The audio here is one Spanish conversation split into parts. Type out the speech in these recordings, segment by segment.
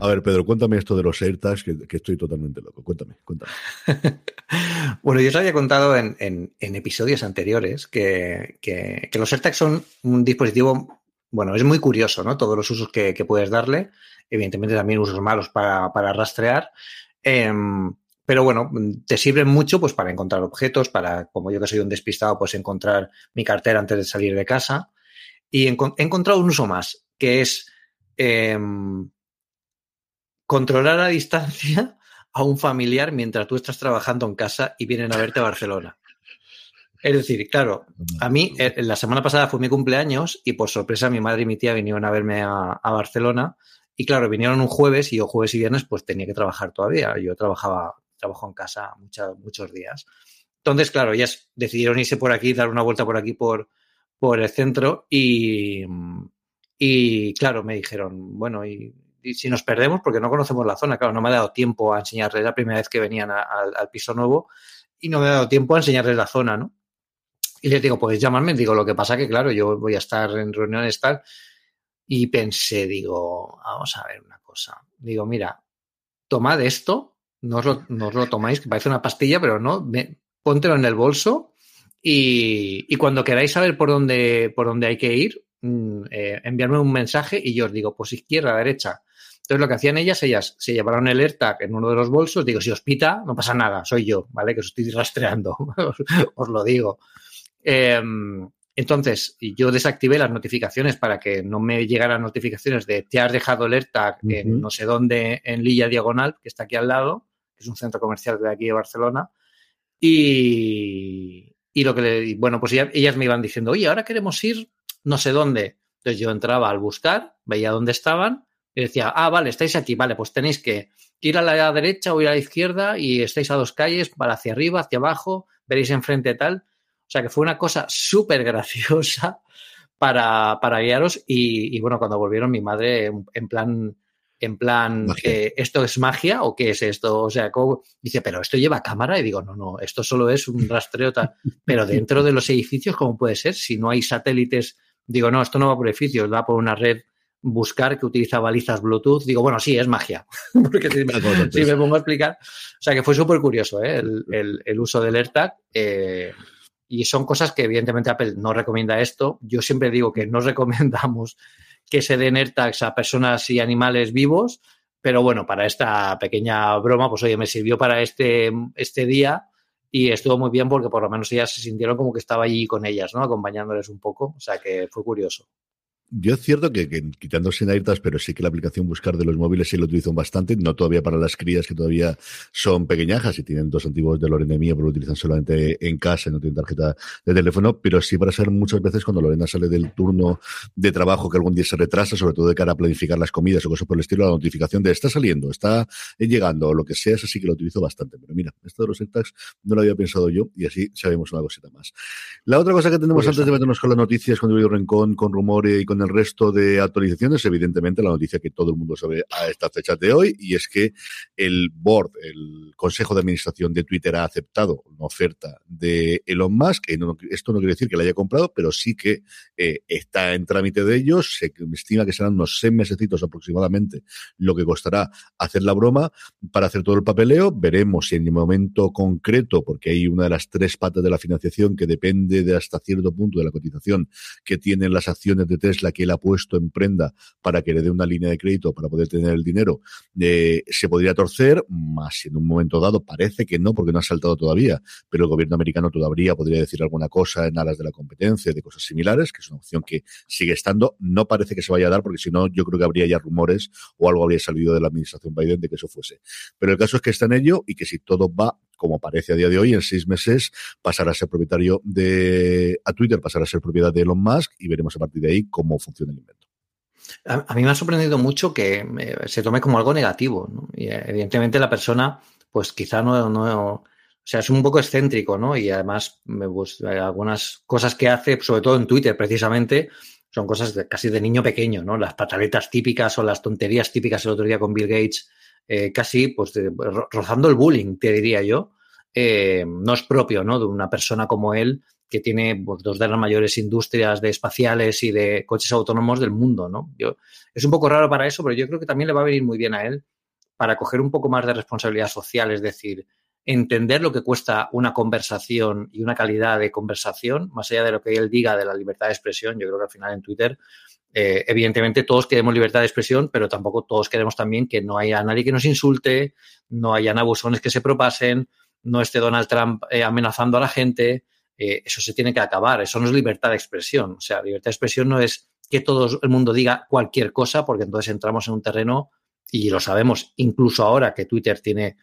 A ver, Pedro, cuéntame esto de los AirTags, que, estoy totalmente loco. Cuéntame, cuéntame. bueno, yo os había contado en, episodios anteriores que, los AirTags son un dispositivo, bueno, es muy curioso, ¿no? Todos los usos que, puedes darle. Evidentemente también usos malos para, rastrear. Eh, pero bueno, te sirven mucho pues para encontrar objetos, para, como yo que soy un despistado, pues encontrar mi cartera antes de salir de casa. Y he encontrado un uso más, que es... Eh, controlar a distancia a un familiar mientras tú estás trabajando en casa y vienen a verte a Barcelona. Es decir, claro, a mí eh, la semana pasada fue mi cumpleaños y por sorpresa mi madre y mi tía vinieron a verme a, Barcelona y claro, vinieron un jueves y yo jueves y viernes pues tenía que trabajar todavía. Yo trabajaba, trabajo en casa mucha, muchos días. Entonces, claro, ellas decidieron irse por aquí, dar una vuelta por aquí por, por el centro y, y claro, me dijeron, bueno, y si nos perdemos, porque no conocemos la zona, claro, no me ha dado tiempo a enseñarles la primera vez que venían al piso nuevo y no me ha dado tiempo a enseñarles la zona, ¿no? Y les digo, pues llamarme, digo, lo que pasa que, claro, yo voy a estar en reuniones tal, y pensé, digo, vamos a ver una cosa. Digo, mira, tomad esto, no os lo, no os lo tomáis, que parece una pastilla, pero no, me, póntelo en el bolso y, y, cuando queráis saber por dónde, por dónde hay que ir, eh, enviarme un mensaje y yo os digo, pues izquierda, derecha. Entonces lo que hacían ellas, ellas se llevaron el AirTag en uno de los bolsos, digo, si os pita, no pasa nada, soy yo, ¿vale? Que os estoy rastreando, os lo digo. Eh, entonces, yo desactivé las notificaciones para que no me llegaran notificaciones de te has dejado el AirTag uh -huh. en no sé dónde, en Lilla Diagonal, que está aquí al lado, que es un centro comercial de aquí de Barcelona. Y, y lo que le, bueno, pues ellas, ellas me iban diciendo, oye, ahora queremos ir no sé dónde. Entonces yo entraba al buscar, veía dónde estaban y decía, ah, vale, estáis aquí, vale, pues tenéis que ir a la derecha o ir a la izquierda y estáis a dos calles, para hacia arriba, hacia abajo, veréis enfrente tal. O sea que fue una cosa súper graciosa para, para guiaros y, y, bueno, cuando volvieron mi madre en plan, en plan, eh, ¿esto es magia o qué es esto? O sea, ¿cómo? dice, pero esto lleva cámara y digo, no, no, esto solo es un rastreo tal. Pero dentro de los edificios, ¿cómo puede ser? Si no hay satélites, digo, no, esto no va por edificios, va por una red buscar que utiliza balizas Bluetooth. Digo, bueno, sí, es magia. Porque si me, si me, pongo a explicar. O sea, que fue súper curioso ¿eh? el, el, el, uso del AirTag. Eh, y son cosas que evidentemente Apple no recomienda esto. Yo siempre digo que no recomendamos que se den AirTags a personas y animales vivos, pero bueno, para esta pequeña broma, pues oye, me sirvió para este, este día y estuvo muy bien porque por lo menos ellas se sintieron como que estaba allí con ellas, ¿no? Acompañándoles un poco, o sea que fue curioso. Yo es cierto que, que quitando sin AirTags, pero sí que la aplicación buscar de los móviles sí lo utilizo bastante, no todavía para las crías que todavía son pequeñajas y tienen dos antiguos de Lorena mía, pero lo utilizan solamente en casa y no tienen tarjeta de teléfono, pero sí para ser muchas veces cuando Lorena sale del turno de trabajo que algún día se retrasa, sobre todo de cara a planificar las comidas o cosas por el estilo, la notificación de está saliendo, está llegando o lo que sea, es así que lo utilizo bastante. Pero mira, esto de los AirTags no lo había pensado yo y así sabemos una cosita más. La otra cosa que tenemos antes de meternos con las noticias, con el Rincón, con Rumore y con el resto de actualizaciones, evidentemente la noticia que todo el mundo sabe a estas fechas de hoy, y es que el board, el Consejo de Administración de Twitter ha aceptado una oferta de Elon Musk. Esto no quiere decir que la haya comprado, pero sí que eh, está en trámite de ellos. Se estima que serán unos seis mesecitos aproximadamente lo que costará hacer la broma para hacer todo el papeleo. Veremos si en el momento concreto, porque hay una de las tres patas de la financiación que depende de hasta cierto punto de la cotización que tienen las acciones de Tesla que él ha puesto en prenda para que le dé una línea de crédito para poder tener el dinero, eh, se podría torcer, más en un momento dado parece que no, porque no ha saltado todavía, pero el gobierno americano todavía podría decir alguna cosa en alas de la competencia, de cosas similares, que es una opción que sigue estando. No parece que se vaya a dar, porque si no, yo creo que habría ya rumores o algo habría salido de la administración Biden de que eso fuese. Pero el caso es que está en ello y que si todo va como parece a día de hoy, en seis meses pasará a ser propietario de a Twitter, pasará a ser propiedad de Elon Musk y veremos a partir de ahí cómo funciona el invento. A, mí me ha sorprendido mucho que eh, se tome como algo negativo. Y eh, evidentemente la persona, pues quizá no, o sea, es un poco excéntrico, ¿no? Y además, pues, algunas cosas que hace, sobre todo en Twitter, precisamente, son cosas casi de niño pequeño, ¿no? Las pataletas típicas o las tonterías típicas el otro día con Bill Gates eh, casi pues rozando el bullying, te diría yo. Eh, no es propio ¿no? de una persona como él que tiene pues, dos de las mayores industrias de espaciales y de coches autónomos del mundo. ¿no? Yo, es un poco raro para eso, pero yo creo que también le va a venir muy bien a él para coger un poco más de responsabilidad social, es decir, entender lo que cuesta una conversación y una calidad de conversación, más allá de lo que él diga de la libertad de expresión. Yo creo que al final en Twitter eh, evidentemente todos queremos libertad de expresión, pero tampoco todos queremos también que no haya nadie que nos insulte, no hayan abusones que se propasen, no esté Donald Trump eh, amenazando a la gente. Eh, eso se tiene que acabar. Eso no es libertad de expresión. O sea, libertad de expresión no es que todo el mundo diga cualquier cosa, porque entonces entramos en un terreno, y lo sabemos, incluso ahora que Twitter tiene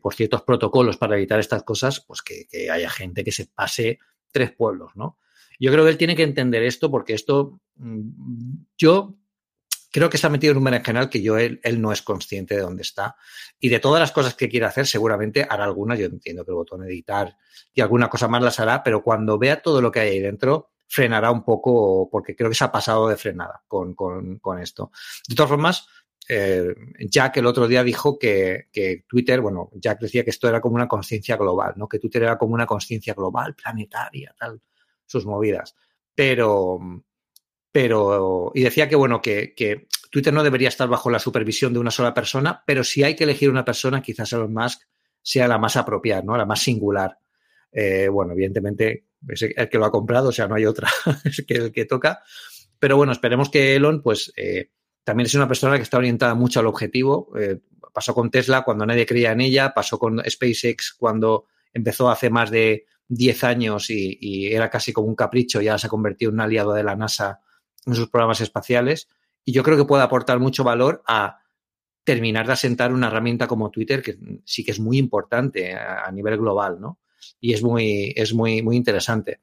por ciertos protocolos para evitar estas cosas, pues que, haya gente que se pase tres pueblos, ¿no? Yo creo que él tiene que entender esto porque esto, mm, yo creo que ha metido en un berenjenal que yo él, él, no es consciente de dónde está. Y de todas las cosas que quiere hacer, seguramente hará algunas. Yo entiendo que el botón editar y alguna cosa más las hará, pero cuando vea todo lo que hay ahí dentro, frenará un poco, porque creo que se ha pasado de frenada con, con, con esto. De todas formas, eh, Jack el otro día dijo que, que, Twitter, bueno, Jack decía que esto era como una conciencia global, ¿no? Que Twitter era como una conciencia global, planetaria, tal sus movidas. Pero, pero, y decía que, bueno, que, que, Twitter no debería estar bajo la supervisión de una sola persona, pero si hay que elegir una persona, quizás Elon Musk sea la más apropiada, ¿no? La más singular. Eh, bueno, evidentemente es el que lo ha comprado, o sea, no hay otra, es que el que toca. Pero bueno, esperemos que Elon, pues, eh, también es una persona que está orientada mucho al objetivo. Eh, pasó con Tesla cuando nadie creía en ella, pasó con SpaceX cuando empezó hace más de 10 años y, era casi como un capricho, ya se ha convertido en un aliado de la NASA en sus programas espaciales. Y yo creo que puede aportar mucho valor a terminar de asentar una herramienta como Twitter, que sí que es muy importante a, nivel global, ¿no? Y es muy, es muy, muy interesante.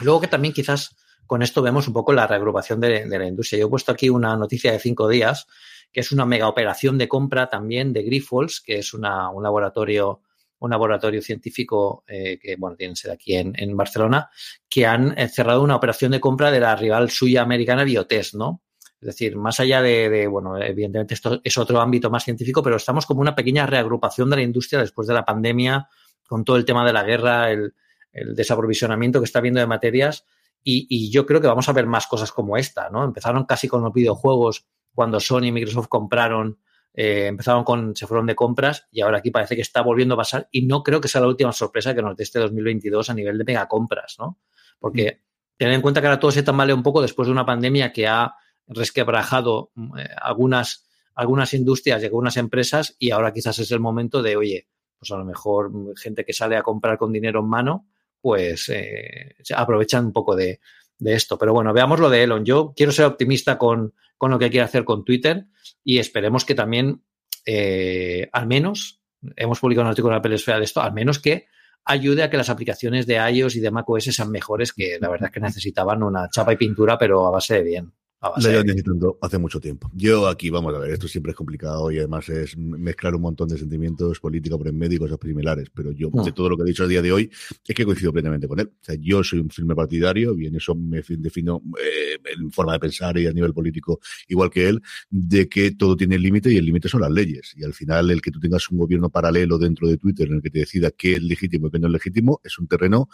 Luego que también quizás con esto vemos un poco la reagrupación de, la industria. Yo he puesto aquí una noticia de cinco días, que es una mega operación de compra también de Grifols, que es una, un laboratorio un laboratorio científico eh, que, bueno, tienen sede aquí en, Barcelona, que han eh, cerrado una operación de compra de la rival suya americana Biotest, ¿no? Es decir, más allá de, de, bueno, evidentemente esto es otro ámbito más científico, pero estamos como una pequeña reagrupación de la industria después de la pandemia, con todo el tema de la guerra, el, el desaprovisionamiento que está habiendo de materias. Y, y, yo creo que vamos a ver más cosas como esta, ¿no? Empezaron casi con los videojuegos cuando Sony y Microsoft compraron eh, empezaron con, se fueron de compras y ahora aquí parece que está volviendo a pasar y no creo que sea la última sorpresa que nos dé este 2022 a nivel de mega compras, ¿no? Porque mm. tener en cuenta que ahora todo se tambalea un poco después de una pandemia que ha resquebrajado eh, algunas, algunas industrias y algunas empresas y ahora quizás es el momento de, oye, pues a lo mejor gente que sale a comprar con dinero en mano, pues eh, aprovechan un poco de, de esto. Pero bueno, veamos lo de Elon. Yo quiero ser optimista con, con lo que quiere hacer con Twitter y esperemos que también, eh, al menos, hemos publicado un artículo en la pelesfera de esto, al menos que ayude a que las aplicaciones de iOS y de macOS sean mejores, que la verdad es que necesitaban una chapa y pintura, pero a base de bien. Lo llevo necesitando hace mucho tiempo. Yo aquí, vamos a ver, esto siempre es complicado y además es mezclar un montón de sentimientos políticos por en medio y cosas similares, pero yo, de mm. todo lo que he dicho a día de hoy, es que coincido plenamente con él. O sea, yo soy un firme partidario y en eso me defino eh, en forma de pensar y a nivel político igual que él, de que todo tiene límite y el límite son las leyes. Y al final, el que tú tengas un gobierno paralelo dentro de Twitter en el que te decida qué es legítimo y qué no es legítimo, es un terreno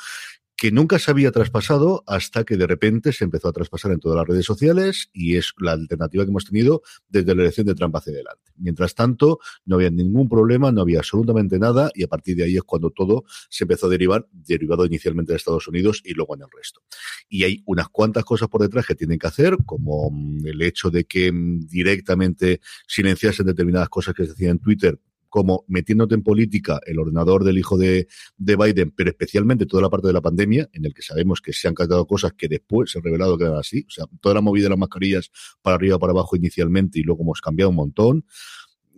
que nunca se había traspasado hasta que de repente se empezó a traspasar en todas las redes sociales y es la alternativa que hemos tenido desde la elección de Trump hacia adelante. Mientras tanto, no había ningún problema, no había absolutamente nada y a partir de ahí es cuando todo se empezó a derivar, derivado inicialmente de Estados Unidos y luego en el resto. Y hay unas cuantas cosas por detrás que tienen que hacer, como mm, el hecho de que mm, directamente silenciasen determinadas cosas que se decían en Twitter como metiéndote en política el ordenador del hijo de, de, Biden, pero especialmente toda la parte de la pandemia, en el que sabemos que se han cambiado cosas que después se ha revelado que eran así. O sea, toda la movida de las mascarillas para arriba, para abajo inicialmente y luego hemos cambiado un montón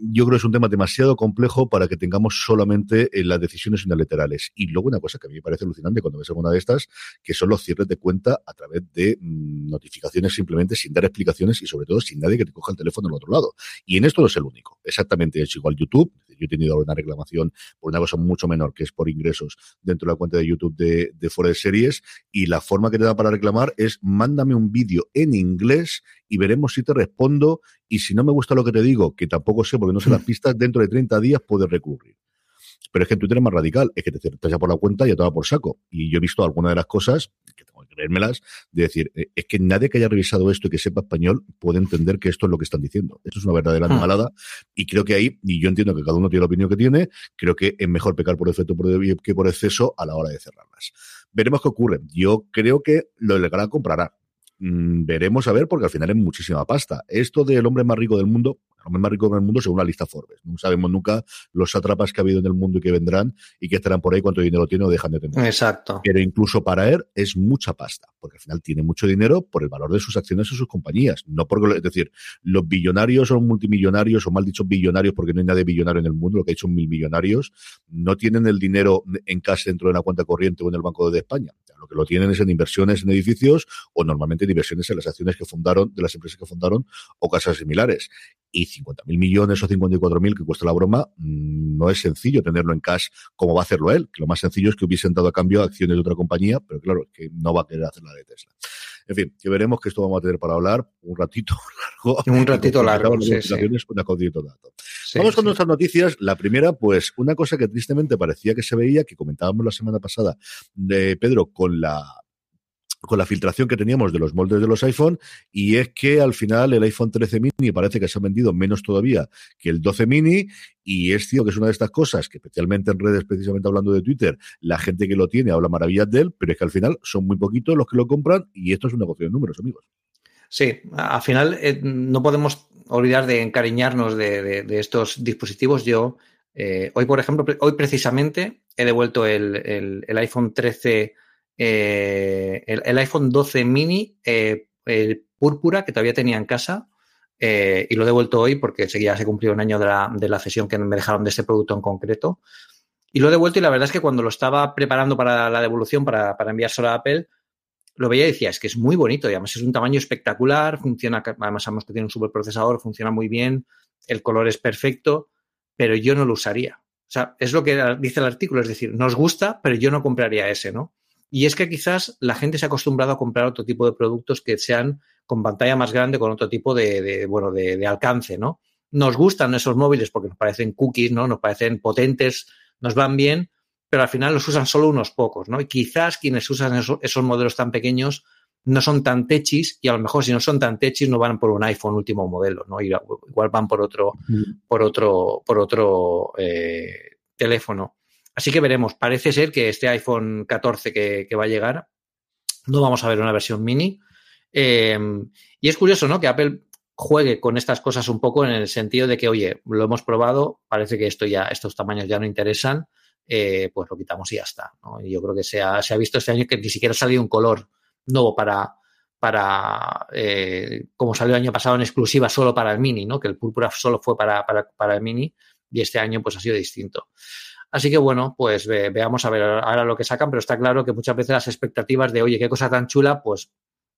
yo creo que es un tema demasiado complejo para que tengamos solamente en las decisiones unilaterales. Y luego una cosa que a mí me parece alucinante cuando ves alguna de estas, que son los cierres de cuenta a través de mm, notificaciones simplemente sin dar explicaciones y sobre todo sin nadie que te coja el teléfono al otro lado. Y en esto no es el único. Exactamente es igual YouTube. Yo he tenido una reclamación por una cosa mucho menor, que es por ingresos dentro de la cuenta de YouTube de, de Fuera de Series. Y la forma que te da para reclamar es mándame un vídeo en inglés y veremos si te respondo. Y si no me gusta lo que te digo, que tampoco sé porque no sé las pistas, dentro de 30 días puedes recurrir. Pero es que en Twitter es más radical, es que te cierras ya por la cuenta y ya te va por saco. Y yo he visto algunas de las cosas, que tengo que creérmelas, de decir, eh, es que nadie que haya revisado esto y que sepa español puede entender que esto es lo que están diciendo. Esto es una verdadera hmm. animalada. Y creo que ahí, y yo entiendo que cada uno tiene la opinión que tiene, creo que es mejor pecar por efecto que por exceso a la hora de cerrarlas. Veremos qué ocurre. Yo creo que lo legal comprará Mm, veremos a ver, porque al final es muchísima pasta. Esto del hombre más rico del mundo, hombre más rico del mundo según la lista Forbes. No sabemos nunca los atrapas que ha habido en el mundo y que vendrán y que estarán por ahí, cuánto dinero tiene o dejan de tener. Exacto. Pero incluso para él es mucha pasta, porque al final tiene mucho dinero por el valor de sus acciones y sus compañías. No porque, es decir, los billonarios o multimillonarios, o mal dicho billonarios, porque no hay nadie billonario en el mundo, lo que hay son mil millonarios, no tienen el dinero en casa dentro de una cuenta corriente o en el Banco de España. Lo que lo tienen es en inversiones en edificios o normalmente en inversiones en las acciones que fundaron, de las empresas que fundaron o casas similares. Y 50.000 millones o 54.000 que cuesta la broma, mm, no es sencillo tenerlo en cash como va a hacerlo él. Que lo más sencillo es que hubiesen dado a cambio acciones de otra compañía, pero claro, que no va a querer hacer la de Tesla. En fin, que veremos que esto vamos a tener para hablar un ratito largo. Un ratito largo, sí, sí. Vamos con nuestras noticias. La primera, pues, una cosa que tristemente parecía que se veía, que comentábamos la semana pasada de Pedro con la con la filtración que teníamos de los moldes de los iPhone y es que al final el iPhone 13 mini parece que se ha vendido menos todavía que el 12 mini y es cierto que es una de estas cosas que especialmente en redes, precisamente hablando de Twitter, la gente que lo tiene habla maravillas de él, pero es que al final son muy poquitos los que lo compran y esto es un negocio de números, amigos. Sí, al final eh, no podemos olvidar de encariñarnos de, estos dispositivos. Yo, eh, hoy, por ejemplo, hoy precisamente he devuelto el, el iPhone 13 eh, el, iPhone 12 mini eh, púrpura que todavía tenía en casa eh, y lo he devuelto hoy porque ya se cumplió un año de la, de la cesión que me dejaron de ese producto en concreto. Y lo he devuelto y la verdad es que cuando lo estaba preparando para la devolución, para, para enviárselo a Apple, lo veía y decía, es que es muy bonito y además es un tamaño espectacular, funciona, además sabemos que tiene un superprocesador, funciona muy bien, el color es perfecto, pero yo no lo usaría. O sea, es lo que dice el artículo, es decir, nos gusta, pero yo no compraría ese, ¿no? Y es que quizás la gente se ha acostumbrado a comprar otro tipo de productos que sean con pantalla más grande, con otro tipo de, bueno, de, alcance, ¿no? Nos gustan esos móviles porque nos parecen cookies, ¿no? Nos parecen potentes, nos van bien, pero al final los usan solo unos pocos, ¿no? Y quizás quienes usan esos, modelos tan pequeños no son tan techis y a lo mejor si no son tan techis no van por un iPhone último modelo, ¿no? Igual van por otro, por otro, por otro eh, teléfono. Así que veremos. Parece ser que este iPhone 14 que, va a llegar, no vamos a ver una versión mini. Em, y es curioso, ¿no? Que Apple juegue con estas cosas un poco en el sentido de que, oye, lo hemos probado, parece que esto ya, estos tamaños ya no interesan, eh, pues lo quitamos y ya está. Y yo creo que se ha, se ha, visto este año que ni siquiera ha salido un color nuevo para, para eh, como salió el año pasado en exclusiva solo para el mini, ¿no? Que el púrpura solo fue para, para, para el mini y este año pues ha sido distinto. Así que bueno, pues veamos a ver ahora lo que sacan, pero está claro que muchas veces las expectativas de, oye, qué cosa tan chula, pues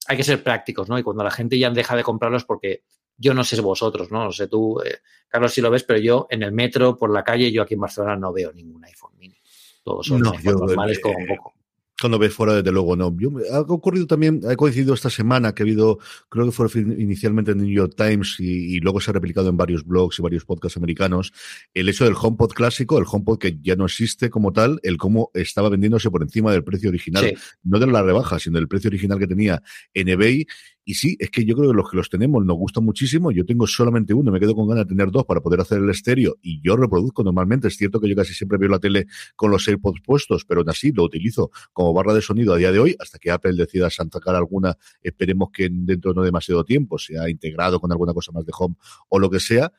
hay que ser prácticos, ¿no? Y cuando la gente ya deja de comprarlos, porque yo no sé vosotros, ¿no? No sé tú, eh, Carlos, si lo ves, pero yo en el metro, por la calle, yo aquí en Barcelona no veo ningún iPhone mini. Todos son normales como un poco. Cuando ves fuera, desde luego, no. ha ocurrido también, ha coincidido esta semana que ha habido, creo que fue inicialmente en New York Times y, luego se ha replicado en varios blogs y varios podcasts americanos, el hecho del HomePod clásico, el HomePod que ya no existe como tal, el cómo estaba vendiéndose por encima del precio original, no de la rebaja, sino del precio original que tenía en eBay y sí, es que yo creo que los que los tenemos nos gustan muchísimo. Yo tengo solamente uno, me quedo con ganas de tener dos para poder hacer el estéreo y yo reproduzco normalmente. Es cierto que yo casi siempre veo la tele con los AirPods puestos, pero aún así lo utilizo como barra de sonido a día de hoy hasta que Apple decida sacar alguna. Esperemos que dentro de no demasiado tiempo sea integrado con alguna cosa más de home o lo que sea.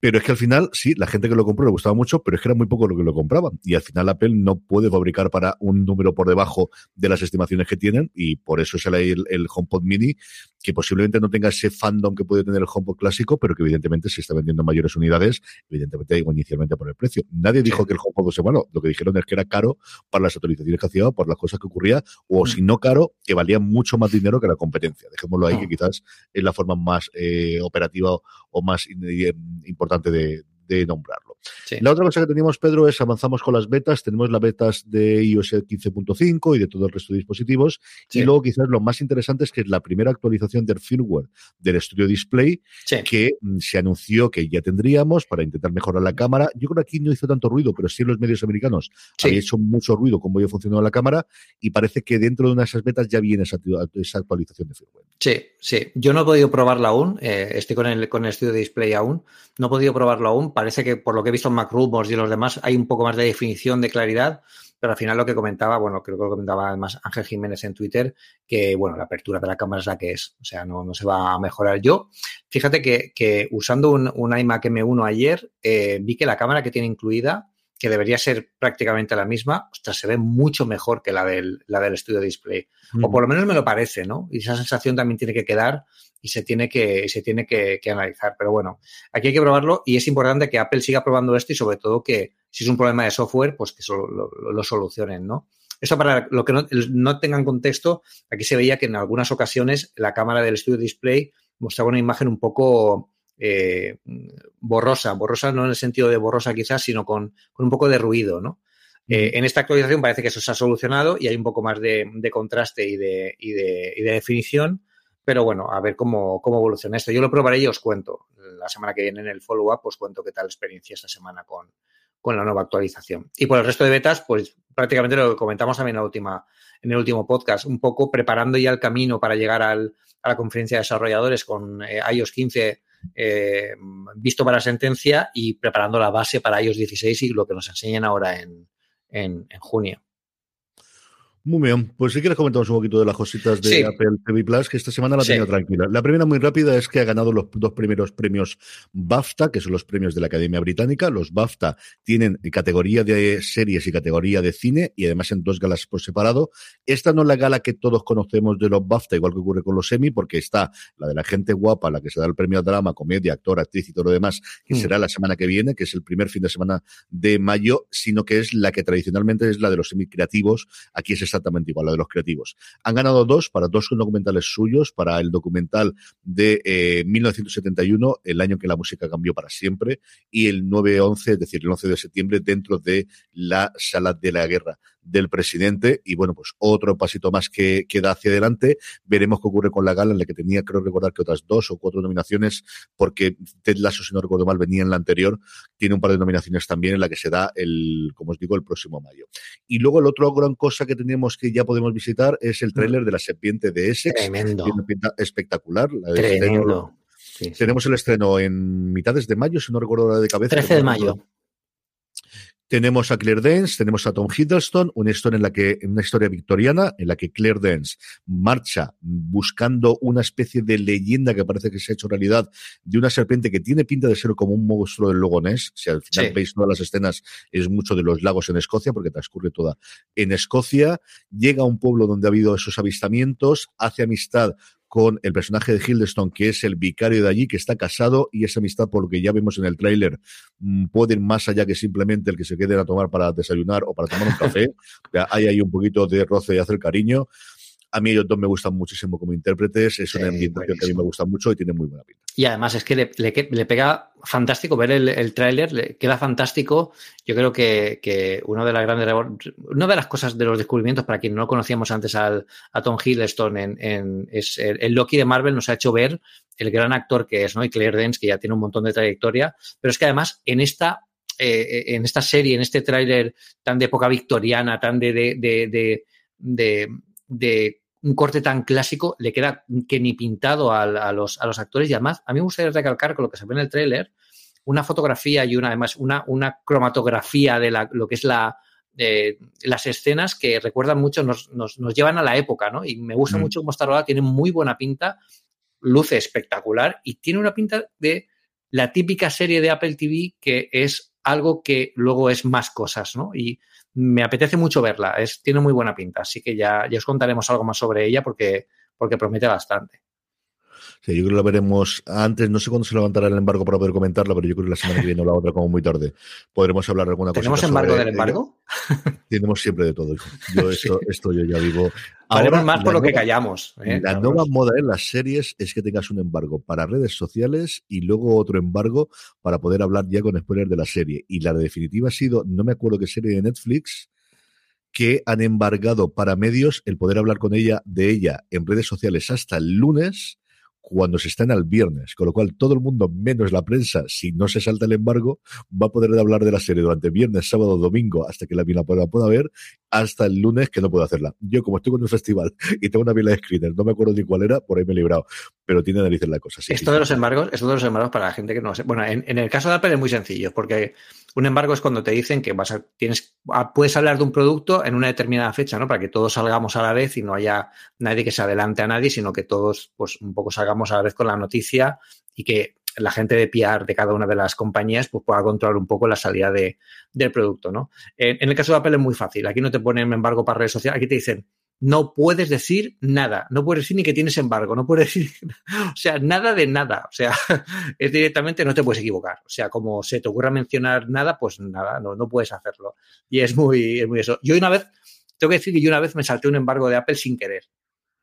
Pero es que al final, sí, la gente que lo compró le gustaba mucho, pero es que era muy poco lo que lo compraban. Y al final Apple no puede fabricar para un número por debajo de las estimaciones que tienen y por eso sale el, el HomePod Mini, que posiblemente no tenga ese fandom que puede tener el HomePod clásico, pero que evidentemente se está vendiendo mayores unidades, evidentemente digo inicialmente por el precio. Nadie dijo que el HomePod fuese malo, lo que dijeron es que era caro para las actualizaciones que hacía, por las cosas que ocurría, o mm. si no caro, que valía mucho más dinero que la competencia. Dejémoslo ahí, que mm. quizás es la forma más eh, operativa o más importante de, de nombrarlo. La otra cosa que tenemos, Pedro, es avanzamos con las betas. Tenemos las betas de iOS 15.5 y de todo el resto de dispositivos. Y luego quizás lo más interesante es que es la primera actualización del firmware del Studio Display que mm, se anunció que ya tendríamos para intentar mejorar la cámara. Yo creo que aquí no hizo tanto ruido, pero sí en los medios americanos había hecho mucho ruido cómo había funcionado la cámara y parece que dentro de una de esas betas ya viene esa, actualización de firmware. Sí, sí. Yo no he podido probarla aún. Eh, estoy con el, con el Studio Display aún. No he podido probarlo aún parece que por lo que he visto en MacRumors y los demás hay un poco más de definición de claridad, pero al final lo que comentaba, bueno, creo que lo comentaba además Ángel Jiménez en Twitter, que bueno, la apertura de la cámara es la que es, o sea, no, no se va a mejorar. Yo, fíjate que, usando un, iMac M1 ayer, eh, vi que la cámara que tiene incluida, que debería ser prácticamente la misma, ostras, se ve mucho mejor que la del, la del Studio Display. O por lo menos me lo parece, ¿no? Y esa sensación también tiene que quedar y se tiene que, se tiene que, analizar. Pero bueno, aquí hay que probarlo y es importante que Apple siga probando esto y sobre todo que si es un problema de software, pues que lo, solucionen, ¿no? Esto para lo que no, tengan contexto, aquí se veía que en algunas ocasiones la cámara del Studio Display mostraba una imagen un poco eh, borrosa, borrosa no en el sentido de borrosa quizás, sino con, un poco de ruido, ¿no? Eh, en esta actualización parece que eso se ha solucionado y hay un poco más de, contraste y de, y de, y de definición, pero bueno, a ver cómo, cómo evoluciona esto. Yo lo probaré y os cuento. La semana que viene en el follow-up os cuento qué tal experiencia esta semana con, la nueva actualización. Y por el resto de betas, pues prácticamente lo que comentamos también en, la última, en el último podcast, un poco preparando ya el camino para llegar a la conferencia de desarrolladores con eh, iOS 15 eh, visto para sentencia y preparando la base para iOS 16 y lo que nos enseñan ahora en, en junio. Muy bien, pues si quieres comentamos un poquito de las cositas de Apple TV Plus, que esta semana la ha tenido tranquila. La primera muy rápida es que ha ganado los dos primeros premios BAFTA, que son los premios de la Academia Británica. Los BAFTA tienen categoría de series y categoría de cine, y además en dos galas por separado. Esta no es la gala que todos conocemos de los BAFTA, igual que ocurre con los Emmy, porque está la de la gente guapa, la que se da el premio a drama, comedia, actor, actriz y todo lo demás, que mm. será la semana que viene, que es el primer fin de semana de mayo, sino que es la que tradicionalmente es la de los semi creativos. Aquí es esta exactamente igual, la de los creativos. Han ganado dos para dos documentales suyos, para el documental de 1971, eh, el año que la música cambió para siempre, y el 9-11, es decir, el 11 de septiembre, dentro de la sala de la guerra del presidente y bueno, pues otro pasito más que, queda da hacia adelante. Veremos qué ocurre con la gala en la que tenía, creo recordar que otras dos o cuatro nominaciones, porque Ted Lasso, si no recuerdo mal, venía en la anterior, tiene un par de nominaciones también en la que se da el, como os digo, el próximo mayo. Y luego el otro gran cosa que tenemos que ya podemos visitar es el tráiler de la serpiente de Essex. Tremendo. Tiene una pinta espectacular. La Tremendo. Tenemos el estreno en mitades de mayo, si no recuerdo la de cabeza. 13 de mayo. Tenemos a Claire Dance, tenemos a Tom Hiddleston, una historia en la que, una historia victoriana, en la que Claire Dance marcha buscando una especie de leyenda que parece que se ha hecho realidad de una serpiente que tiene pinta de ser como un monstruo del logo Ness. Si al final veis todas las escenas, es mucho de los lagos en Escocia, porque transcurre toda en Escocia. Llega a un pueblo donde ha habido esos avistamientos, hace amistad con el personaje de Hildestone, que es el vicario de allí, que está casado, y esa amistad, por lo que ya vemos en el tráiler, mm, puede ir más allá que simplemente el que se quede a tomar para desayunar o para tomar un café. hay ahí un poquito de roce y hacer cariño. A mí ellos dos me gustan muchísimo como intérpretes, es una ambientación que a mí me gusta mucho y tiene muy buena pinta. Y además es que le, le, pega fantástico ver el, el tráiler, le queda fantástico. Yo creo que, que una de las grandes una de las cosas de los descubrimientos para quien no conocíamos antes al, a Tom Hiddleston en, en es el, Loki de Marvel nos ha hecho ver el gran actor que es, ¿no? Y Claire Dance, que ya tiene un montón de trayectoria, pero es que además en esta eh, en esta serie, en este tráiler tan de época victoriana, tan de, de, de, de, un corte tan clásico, le queda que ni pintado a, a, los, a los actores. Y además, a mí me gustaría recalcar con lo que se ve en el tráiler, una fotografía y una, además, una, una cromatografía de la, lo que es la, eh, las escenas que recuerdan mucho, nos, nos, nos, llevan a la época, ¿no? Y me gusta mm. mucho cómo está rodada, tiene muy buena pinta, luce espectacular y tiene una pinta de la típica serie de Apple TV que es algo que luego es más cosas, ¿no? Y me apetece mucho verla, es, tiene muy buena pinta, así que ya, ya os contaremos algo más sobre ella porque, porque promete bastante. Sí, yo creo que la veremos antes, no sé cuándo se levantará el embargo para poder comentarla, pero yo creo que la semana que viene o la otra, como muy tarde, podremos hablar de alguna cosa. ¿Tenemos embargo del embargo? Tenemos siempre de todo, Yo esto, esto yo ya vivo. Ahora, más por lo que callamos. ¿eh? La nueva moda en las series es que tengas un embargo para redes sociales y luego otro embargo para poder hablar ya con spoilers de la serie. Y la definitiva ha sido, no me acuerdo qué serie de Netflix, que han embargado para medios el poder hablar con ella de ella en redes sociales hasta el lunes cuando se en al viernes, con lo cual todo el mundo, menos la prensa, si no se salta el embargo, va a poder hablar de la serie durante viernes, sábado, domingo, hasta que la, la pueda, pueda ver, hasta el lunes que no puedo hacerla. Yo, como estoy con un festival y tengo una pila de screeners, no me acuerdo ni cuál era, por ahí me he librado, pero tiene narices la cosa. Sí, esto de los embargos, esto de los embargos para la gente que no sé. Bueno, en, en, el caso de Apple es muy sencillo, porque un embargo es cuando te dicen que vas a, tienes, puedes hablar de un producto en una determinada fecha, ¿no? Para que todos salgamos a la vez y no haya nadie que se adelante a nadie, sino que todos, pues, un poco salgamos a la vez con la noticia y que la gente de PR de cada una de las compañías pues, pueda controlar un poco la salida de, del producto, ¿no? En, en, el caso de Apple es muy fácil. Aquí no te ponen embargo para redes sociales, aquí te dicen no puedes decir nada, no puedes decir ni que tienes embargo, no puedes decir, o sea, nada de nada, o sea, es directamente no te puedes equivocar, o sea, como se te ocurra mencionar nada, pues nada, no, no puedes hacerlo. Y es muy, es muy eso. Yo una vez, tengo que decir que yo una vez me salté un embargo de Apple sin querer,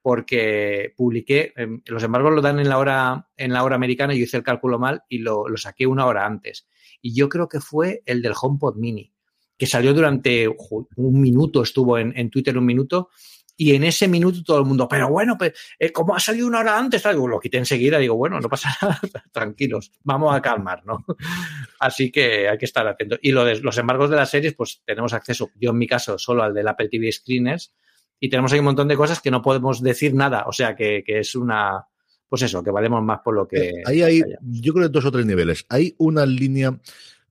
porque publiqué, em, los embargos lo dan en la hora, en la hora americana, yo hice el cálculo mal y lo, lo saqué una hora antes. Y yo creo que fue el del HomePod Mini, que salió durante un minuto, estuvo en, en Twitter un minuto, y en ese minuto todo el mundo, pero bueno, pues, eh, ¿cómo ha salido una hora antes? Digo, lo quité enseguida, digo, bueno, no pasa nada, tranquilos, vamos a calmar, ¿no? Así que hay que estar atentos. Y lo de los embargos de las series, pues tenemos acceso, yo en mi caso, solo al del Apple TV Screeners, y tenemos ahí un montón de cosas que no podemos decir nada, o sea que, que es una, pues eso, que valemos más por lo que... Ahí hay, yo creo, dos o tres niveles. Hay una línea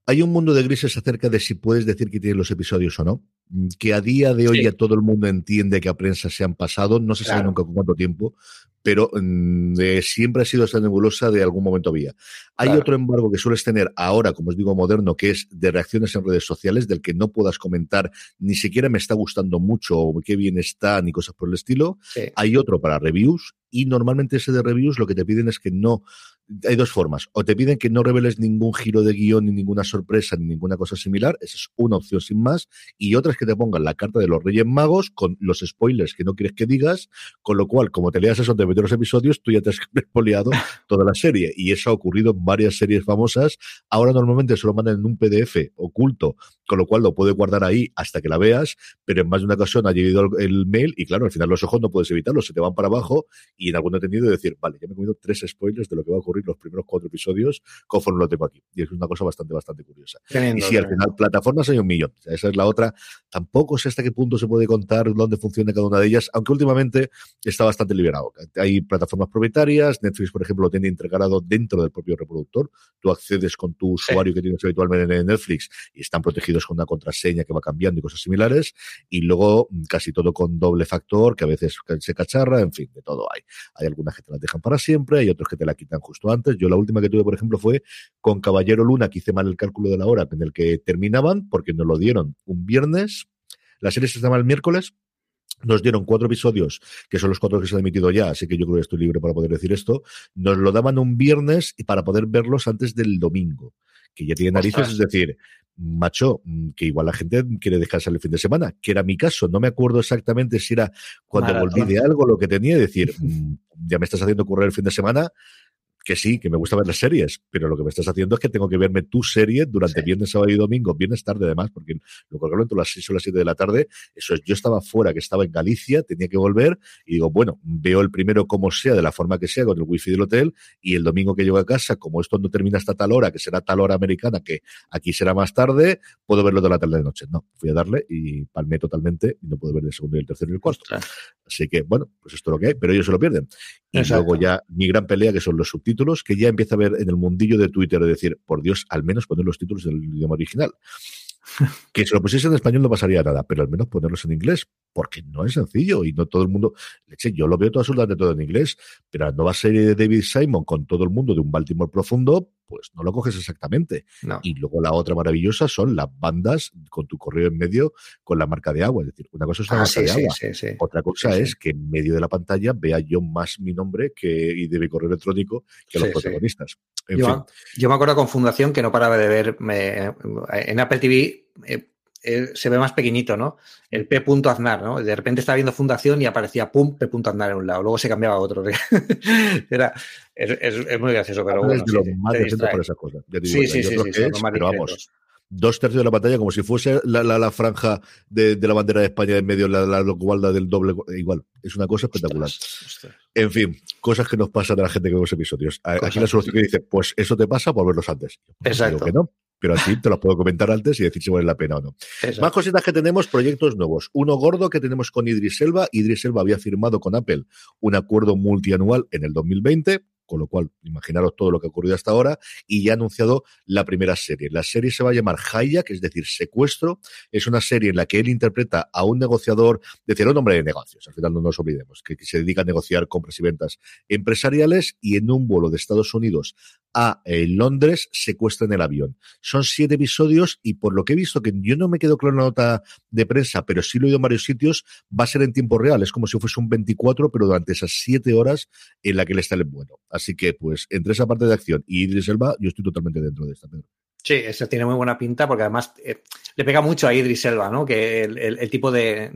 hay un mundo de grises acerca de si puedes decir que tienes los episodios o no. Que a día de hoy sí. ya todo el mundo entiende que a prensa se han pasado, no se claro. sabe nunca con cuánto tiempo, pero mm, siempre ha sido esta nebulosa de algún momento había. Hay claro. otro embargo que sueles tener ahora, como os digo, moderno, que es de reacciones en redes sociales, del que no puedas comentar ni siquiera me está gustando mucho o qué bien está, ni cosas por el estilo. Sí. Hay otro para reviews y normalmente ese de reviews lo que te piden es que no hay dos formas. O te piden que no reveles ningún giro de guion, ni ninguna sorpresa, ni ninguna cosa similar. Esa es una opción sin más. Y otra es que te pongan la carta de los Reyes Magos con los spoilers que no quieres que digas. Con lo cual, como te leas eso de los episodios, tú ya te has spoileado toda la serie. Y eso ha ocurrido en varias series famosas. Ahora normalmente se lo mandan en un PDF oculto, con lo cual lo puedes guardar ahí hasta que la veas. Pero en más de una ocasión ha llegado el mail y claro, al final los ojos no puedes evitarlo, se te van para abajo y en algún entendido decir, vale, ya me he comido tres spoilers de lo que va a ocurrir los primeros cuatro episodios conforme lo tengo aquí. Y es una cosa bastante, bastante curiosa. Tremendo, y si al final plataformas hay un millón, esa es la otra. Tampoco sé hasta qué punto se puede contar dónde funciona cada una de ellas, aunque últimamente está bastante liberado. Hay plataformas propietarias, Netflix, por ejemplo, lo tiene integrado dentro del propio reproductor. Tú accedes con tu usuario sí. que tienes habitualmente en Netflix y están protegidos con una contraseña que va cambiando y cosas similares. Y luego casi todo con doble factor, que a veces se cacharra, en fin, de todo hay. Hay algunas que te las dejan para siempre, hay otros que te la quitan justo antes. Yo la última que tuve, por ejemplo, fue con Caballero Luna, que hice mal el cálculo de la hora en el que terminaban, porque nos lo dieron un viernes. La serie se estaba el miércoles, nos dieron cuatro episodios, que son los cuatro que se han emitido ya, así que yo creo que estoy libre para poder decir esto. Nos lo daban un viernes y para poder verlos antes del domingo, que ya tiene narices, Ostras. es decir, macho, que igual la gente quiere descansar el fin de semana, que era mi caso. No me acuerdo exactamente si era cuando volví de algo lo que tenía, decir, mm, ya me estás haciendo correr el fin de semana, que sí, que me gusta ver las series, pero lo que me estás haciendo es que tengo que verme tu serie durante viernes, sábado y domingo, viernes tarde además, porque lo colgaron entre las 6 o las 7 de la tarde. Eso es, yo estaba fuera, que estaba en Galicia, tenía que volver y digo, bueno, veo el primero como sea, de la forma que sea, con el wifi del hotel y el domingo que llego a casa, como esto no termina hasta tal hora, que será tal hora americana, que aquí será más tarde, puedo verlo de la tarde de noche. No, fui a darle y palmé totalmente y no puedo ver el segundo y el tercero y el cuarto. Así que, bueno, pues esto es lo que hay, pero ellos se lo pierden. Y luego ya mi gran pelea, que son los subtítulos, que ya empieza a ver en el mundillo de Twitter de decir, por Dios, al menos poner los títulos del idioma original. que si lo pusiese en español no pasaría nada, pero al menos ponerlos en inglés, porque no es sencillo y no todo el mundo. Leche, yo lo veo todo absolutamente todo en inglés, pero no va a ser de David Simon con todo el mundo de un Baltimore profundo, pues no lo coges exactamente. Y luego la otra maravillosa son las bandas con tu correo en medio con la marca de agua. Es decir, una cosa es una ah, marca de agua, otra cosa es que en medio de la pantalla vea yo más mi nombre que, y de mi correo electrónico que los protagonistas. yo, me acuerdo con Fundación que no paraba de ver en Apple TV. Eh, eh, se ve más pequeñito, ¿no? El P. Aznar, ¿no? De repente estaba viendo Fundación y aparecía pum, P. Aznar en un lado. Luego se cambiaba a otro. Era, es, muy gracioso, pero bueno. Es de lo más decente por esas cosas. sí, sí, sí, sí, pero vamos dos tercios de la pantalla como si fuese la, la, franja de, la bandera de España en medio, la, la del doble. Igual, es una cosa espectacular. En fin, cosas que nos pasan a la gente que ve los episodios. Aquí la solución que dice, pues eso te pasa por verlos antes. Pues Exacto. que no pero así te lo puedo comentar antes y decir si vale la pena o no. Más cositas que tenemos, proyectos nuevos. Uno gordo que tenemos con Idris Elba. Idris Elba había firmado con Apple un acuerdo multianual en el 2020 con lo cual imaginaros todo lo que ha ocurrido hasta ahora, y ya ha anunciado la primera serie. La serie se va a llamar Hayak, es decir, secuestro. Es una serie en la que él interpreta a un negociador, decir, un hombre de negocios, al final no nos olvidemos, que, se dedica a negociar compras y ventas empresariales y en un vuelo de Estados Unidos a eh, Londres secuestran el avión. Son siete episodios y por lo que he visto, que yo no me quedo claro en la nota de prensa, pero sí lo he oído en varios sitios, va a ser en tiempo real. Es como si fuese un 24, pero durante esas siete horas en la que él está el vuelo. Así que, pues, entre esa parte de acción y Idris Elba, yo estoy totalmente dentro de esta, Pedro. Sí, eso tiene muy buena pinta porque además eh, le pega mucho a Idris Elba, ¿no? Que el, tipo de,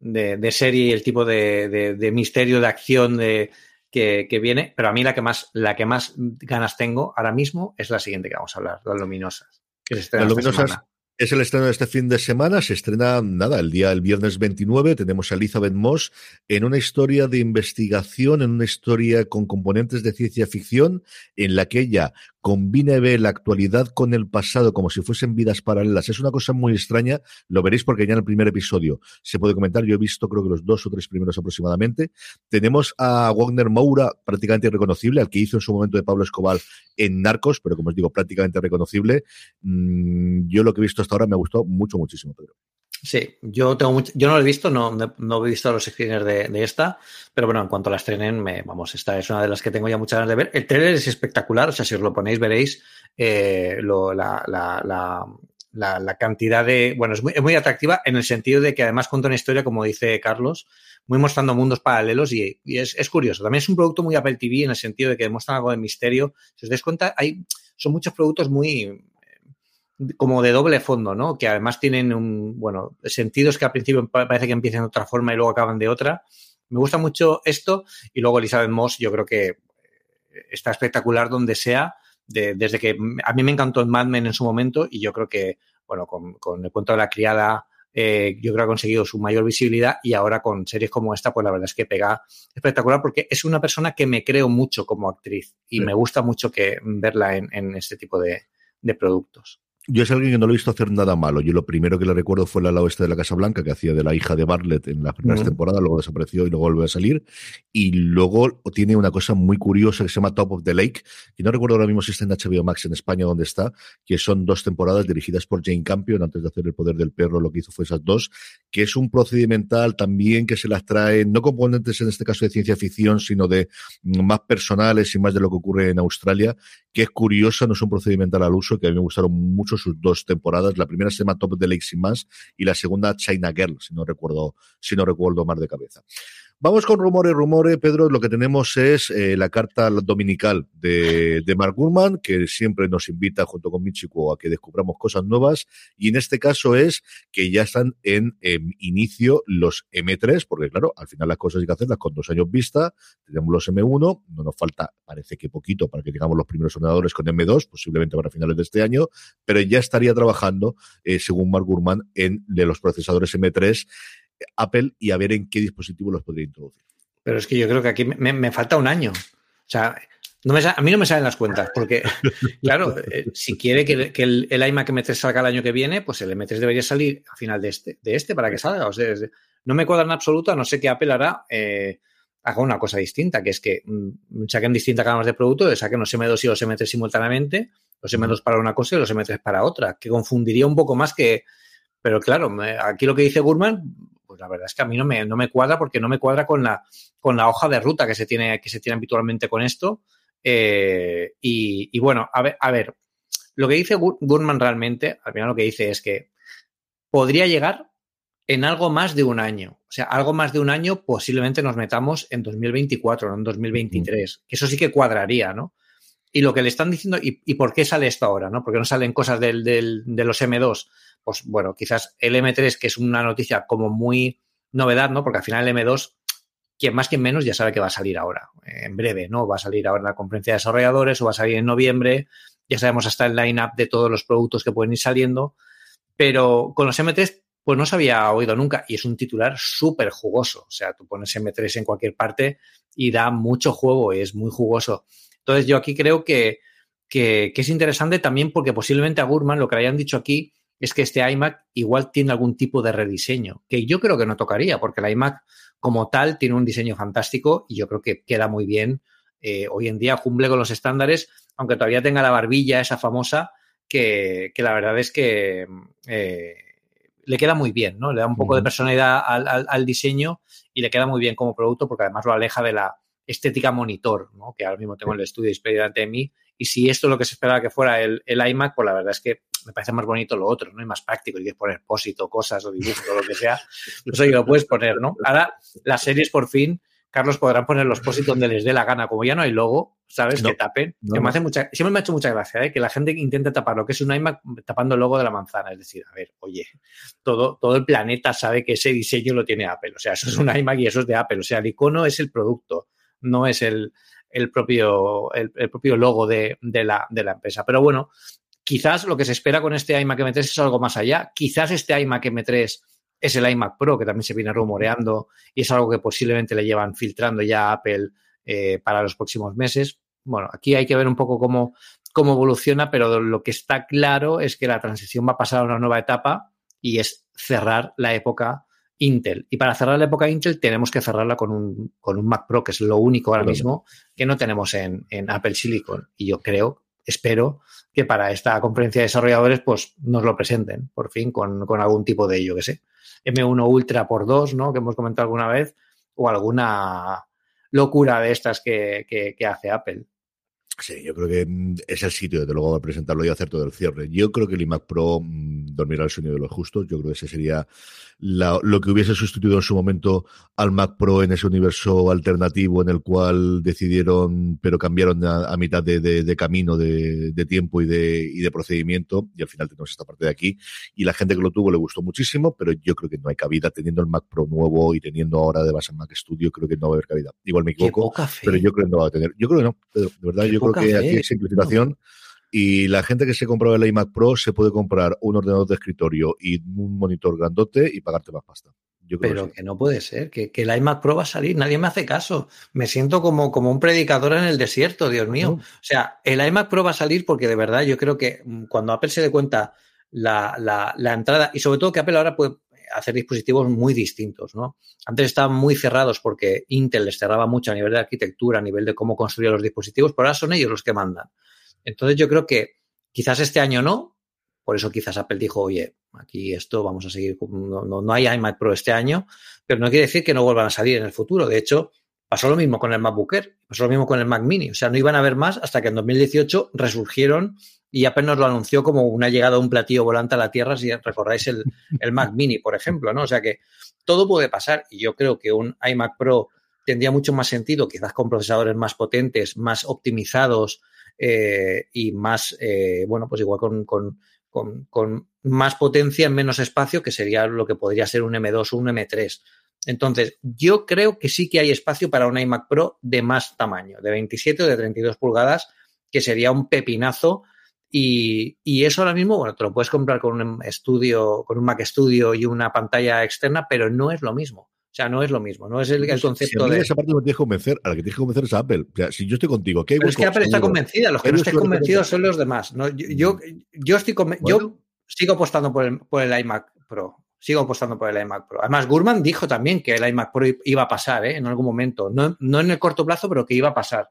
de, serie y el tipo de, misterio, de acción de, que, viene, pero a mí la que, más, la que más ganas tengo ahora mismo es la siguiente que vamos a hablar, Las Luminosas. las Luminosas es el estreno de este fin de semana. Se estrena, nada, el día, el viernes 29. Tenemos a Elizabeth Moss en una historia de investigación, en una historia con componentes de ciencia ficción, en la que ella combina ve la actualidad con el pasado como si fuesen vidas paralelas. Es una cosa muy extraña, lo veréis porque ya en el primer episodio se puede comentar, yo he visto creo que los dos o tres primeros aproximadamente. Tenemos a Wagner Moura, prácticamente irreconocible, al que hizo en su momento de Pablo Escobar en Narcos, pero como os digo, prácticamente reconocible. Mm, yo lo que he visto hasta ahora me ha gustado mucho, muchísimo, Pedro. Sí, yo tengo mucho, yo no lo he visto, no, no he visto los screeners de, esta, pero bueno, en cuanto la estrenen, me, vamos, esta es una de las que tengo ya muchas ganas de ver. El trailer es espectacular, o sea, si os lo ponéis veréis eh, la, la, cantidad de, bueno, es muy, es muy, atractiva en el sentido de que además cuenta una historia, como dice Carlos, muy mostrando mundos paralelos y, es, es, curioso. También es un producto muy Apple TV en el sentido de que demuestran algo de misterio. Si os dais cuenta, hay, son muchos productos muy, como de doble fondo, ¿no? Que además tienen un, bueno, sentidos que al principio parece que empiezan de otra forma y luego acaban de otra. Me gusta mucho esto y luego Elizabeth Moss yo creo que está espectacular donde sea, desde que a mí me encantó en Mad Men en su momento y yo creo que, bueno, con, el cuento de la criada eh, yo creo que ha conseguido su mayor visibilidad y ahora con series como esta, pues la verdad es que pega espectacular porque es una persona que me creo mucho como actriz y me gusta mucho que verla en, este tipo de productos. Yo es alguien que no lo he visto hacer nada malo. Yo lo primero que le recuerdo fue la oeste de la Casa Blanca, que hacía de la hija de Bartlett en las primeras temporadas, luego desapareció y luego volvió a salir. Y luego tiene una cosa muy curiosa que se llama Top of the Lake, que no recuerdo ahora mismo si está en HBO Max en España donde está, que son dos temporadas dirigidas por Jane Campion, antes de hacer El Poder del Perro, lo que hizo fue esas dos, que es un procedimental también que se las trae, no componentes en este caso de ciencia ficción, sino de más personales y más de lo que ocurre en Australia, que es curiosa, no es un procedimental al uso, que a mí me gustaron mucho sus dos temporadas. La primera se llama Top de Lake sin más y la segunda China Girl, si no recuerdo, si no recuerdo más de cabeza. Vamos con rumores, rumores, Pedro. Lo que tenemos es eh, la carta dominical de, de, Mark Gurman, que siempre nos invita junto con Michiko a que descubramos cosas nuevas. Y en este caso es que ya están en, en inicio los M3, porque claro, al final las cosas hay que hacerlas con dos años vista. Tenemos los M1, no nos falta, parece que poquito, para que tengamos los primeros ordenadores con M2, posiblemente para finales de este año, pero ya estaría trabajando, eh, según Mark Gurman, en de los procesadores M3 Apple y a ver en qué dispositivo los podría introducir. Pero es que yo creo que aquí me, me falta un año. O sea, no me, a mí no me salen las cuentas, porque, claro, eh, si quiere que, que el, el, iMac M3 salga el año que viene, pues el M3 debería salir a final de este, de este para que salga. O sea, no me cuadra en absoluto, a no sé qué Apple hará, eh, haga una cosa distinta, que es que mmm, saquen distintas gamas de producto, saquen los M2 y los M3 simultáneamente, los M2 para una cosa y los M3 para otra, que confundiría un poco más que. Pero claro, aquí lo que dice Gurman, pues la verdad es que a mí no me, no me cuadra porque no me cuadra con la, con la hoja de ruta que se tiene, que se tiene habitualmente con esto. Eh, y, y, bueno, a ver, a ver, lo que dice Gurman realmente, al final lo que dice es que podría llegar en algo más de un año. O sea, algo más de un año posiblemente nos metamos en 2024, no en 2023. Uh -huh. Que eso sí que cuadraría, ¿no? Y lo que le están diciendo, ¿y, por qué sale esto ahora? ¿no? Porque no salen cosas del, de los M2. Pues bueno, quizás el M3, que es una noticia como muy novedad, ¿no? Porque al final el M2, quien más, quien menos, ya sabe que va a salir ahora, en breve, ¿no? Va a salir ahora en la conferencia de desarrolladores o va a salir en noviembre. Ya sabemos hasta el line-up de todos los productos que pueden ir saliendo. Pero con los M3, pues no se había oído nunca y es un titular súper jugoso. O sea, tú pones M3 en cualquier parte y da mucho juego es muy jugoso. Entonces yo aquí creo que, que, que es interesante también porque posiblemente a Gurman lo que le hayan dicho aquí es que este iMac igual tiene algún tipo de rediseño, que yo creo que no tocaría, porque el iMac como tal tiene un diseño fantástico y yo creo que queda muy bien. Eh, hoy en día cumple con los estándares, aunque todavía tenga la barbilla esa famosa, que, que la verdad es que eh, le queda muy bien, ¿no? Le da un poco uh -huh. de personalidad al, al, al, diseño y le queda muy bien como producto porque además lo aleja de la estética monitor, ¿no? Que ahora mismo tengo el estudio display delante de mí. Y si esto es lo que se esperaba que fuera el, el iMac, pues la verdad es que me parece más bonito lo otro, ¿no? Y más práctico, y quieres poner pósito, cosas o dibujos o lo que sea, eso ya lo puedes poner, ¿no? Ahora, las series por fin, Carlos, podrán poner los pósitos donde les dé la gana, como ya no hay logo, ¿sabes? No, que tapen. No, que me hace mucha, siempre me ha hecho mucha gracia, ¿eh? Que la gente intente tapar lo que es un iMac tapando el logo de la manzana. Es decir, a ver, oye, todo, todo el planeta sabe que ese diseño lo tiene Apple. O sea, eso es un iMac y eso es de Apple. O sea, el icono es el producto, no es el, el propio, el, propio logo de, de, la, de la empresa. Pero bueno, Quizás lo que se espera con este iMac M3 es algo más allá. Quizás este iMac M3 es el iMac Pro, que también se viene rumoreando y es algo que posiblemente le llevan filtrando ya a Apple eh, para los próximos meses. Bueno, aquí hay que ver un poco cómo, cómo evoluciona, pero lo que está claro es que la transición va a pasar a una nueva etapa y es cerrar la época Intel. Y para cerrar la época Intel tenemos que cerrarla con un, con un Mac Pro, que es lo único ahora mismo que no tenemos en, en Apple Silicon. Y yo creo espero que para esta conferencia de desarrolladores pues nos lo presenten por fin con, con algún tipo de, yo que sé, M1 Ultra por 2, ¿no? Que hemos comentado alguna vez, o alguna locura de estas que, que, que hace Apple. Sí, yo creo que mm, es el sitio, desde luego, para presentarlo y hacer todo el cierre. Yo creo que el iMac Pro mmm, dormirá el sueño de los justos. Yo creo que ese sería la, lo que hubiese sustituido en su momento al Mac Pro en ese universo alternativo en el cual decidieron, pero cambiaron a, a mitad de, de, de camino, de, de, tiempo y de, y de procedimiento. Y al final tenemos esta parte de aquí. Y la gente que lo tuvo le gustó muchísimo, pero yo creo que no hay cabida teniendo el Mac Pro nuevo y teniendo ahora de base el Mac Studio. Creo que no va a haber cabida. Igual me equivoco, pero yo creo que no va a tener. Yo creo que no, de verdad, yo creo que aquí hay simplificación. No. Y la gente que se compró el iMac Pro se puede comprar un ordenador de escritorio y un monitor grandote y pagarte más pasta. Yo creo Pero que, sí. que, no puede ser, que, que, el iMac Pro va a salir, nadie me hace caso. Me siento como, como un predicador en el desierto, Dios mío. No. O sea, el iMac Pro va a salir porque de verdad yo creo que mm, cuando Apple se dé cuenta la, la, la entrada, y sobre todo que Apple ahora puede hacer dispositivos muy distintos, ¿no? Antes estaban muy cerrados porque Intel les cerraba mucho a nivel de arquitectura, a nivel de cómo construir los dispositivos, pero ahora son ellos los que mandan. Entonces yo creo que quizás este año no, por eso quizás Apple dijo, oye, aquí esto vamos a seguir, no, no, no hay iMac Pro este año, pero no quiere decir que no vuelvan a salir en el futuro. De hecho, Pasó lo mismo con el MacBook Air, pasó lo mismo con el Mac Mini. O sea, no iban a haber más hasta que en 2018 resurgieron y apenas lo anunció como una llegada de un platillo volante a la Tierra, si recordáis el, el Mac Mini, por ejemplo, ¿no? O sea que todo puede pasar y yo creo que un iMac Pro tendría mucho más sentido, quizás con procesadores más potentes, más optimizados eh, y más, eh, bueno, pues igual con, con, con, más potencia en menos espacio, que sería lo que podría ser un M2 o un M3. Entonces, yo creo que sí que hay espacio para un iMac Pro de más tamaño, de 27 o de 32 pulgadas, que sería un pepinazo. Y, y, eso ahora mismo, bueno, te lo puedes comprar con un estudio, con un Mac Studio y una pantalla externa, pero no es lo mismo. O sea, no es lo mismo, no es el, el concepto si de. Esa parte me tienes que convencer, a la que tienes que convencer es a Apple. O sea, si yo estoy contigo, ¿qué hay Pero es que Apple está convencida, los que no estén convencidos son los demás. ¿no? Yo, yo, yo, estoy bueno. yo sigo apostando por el, por el iMac Pro. Sigo apostando por el iMac Pro. Además, Gurman dijo también que el iMac Pro iba a pasar ¿eh? en algún momento. No, no en el corto plazo, pero que iba a pasar.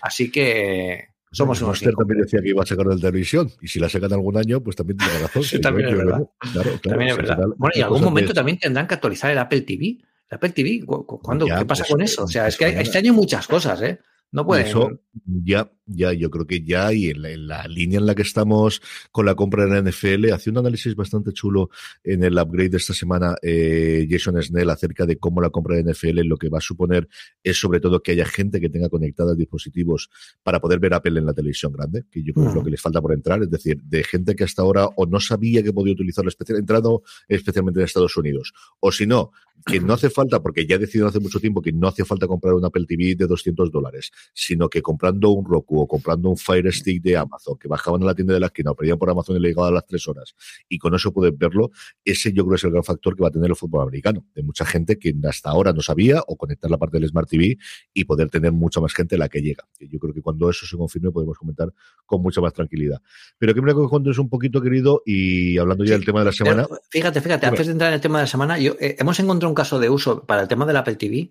Así que somos unos también decía que iba a sacar de televisión y si la sacan algún año, pues también tiene razón. sí, también, es verdad. Claro, claro, también es verdad. Bueno, y en algún momento también tendrán que actualizar el Apple TV. Apple TV, ¿cuándo? Ya, ¿qué pasa pues, con eso? O sea, es que hay, este año muchas cosas, ¿eh? No pueden. Eso ya, ya, yo creo que ya, y en la, en la, línea en la que estamos con la compra de la NFL, hace un análisis bastante chulo en el upgrade de esta semana, eh, Jason Snell, acerca de cómo la compra de NFL lo que va a suponer es sobre todo que haya gente que tenga conectados dispositivos para poder ver Apple en la televisión grande, que yo creo que es lo que les falta por entrar, es decir, de gente que hasta ahora o no sabía que podía utilizarlo especial, entrando especialmente en Estados Unidos, o si no, que no hace falta, porque ya decidieron hace mucho tiempo que no hace falta comprar un Apple TV de 200 dólares, sino que comprando un Roku o comprando un Fire Stick de Amazon, que bajaban a la tienda de la esquina o pedían por Amazon y le llegaban a las tres horas, y con eso pueden verlo, ese yo creo es el gran factor que va a tener el fútbol americano, de mucha gente que hasta ahora no sabía, o conectar la parte del Smart TV y poder tener mucha más gente la que llega. Yo creo que cuando eso se confirme podemos comentar con mucha más tranquilidad. Pero que me lo es un poquito, querido, y hablando ya sí, del tema de la semana. Fíjate, fíjate, antes de entrar en el tema de la semana, yo, eh, hemos encontrado un caso de uso para el tema del Apple TV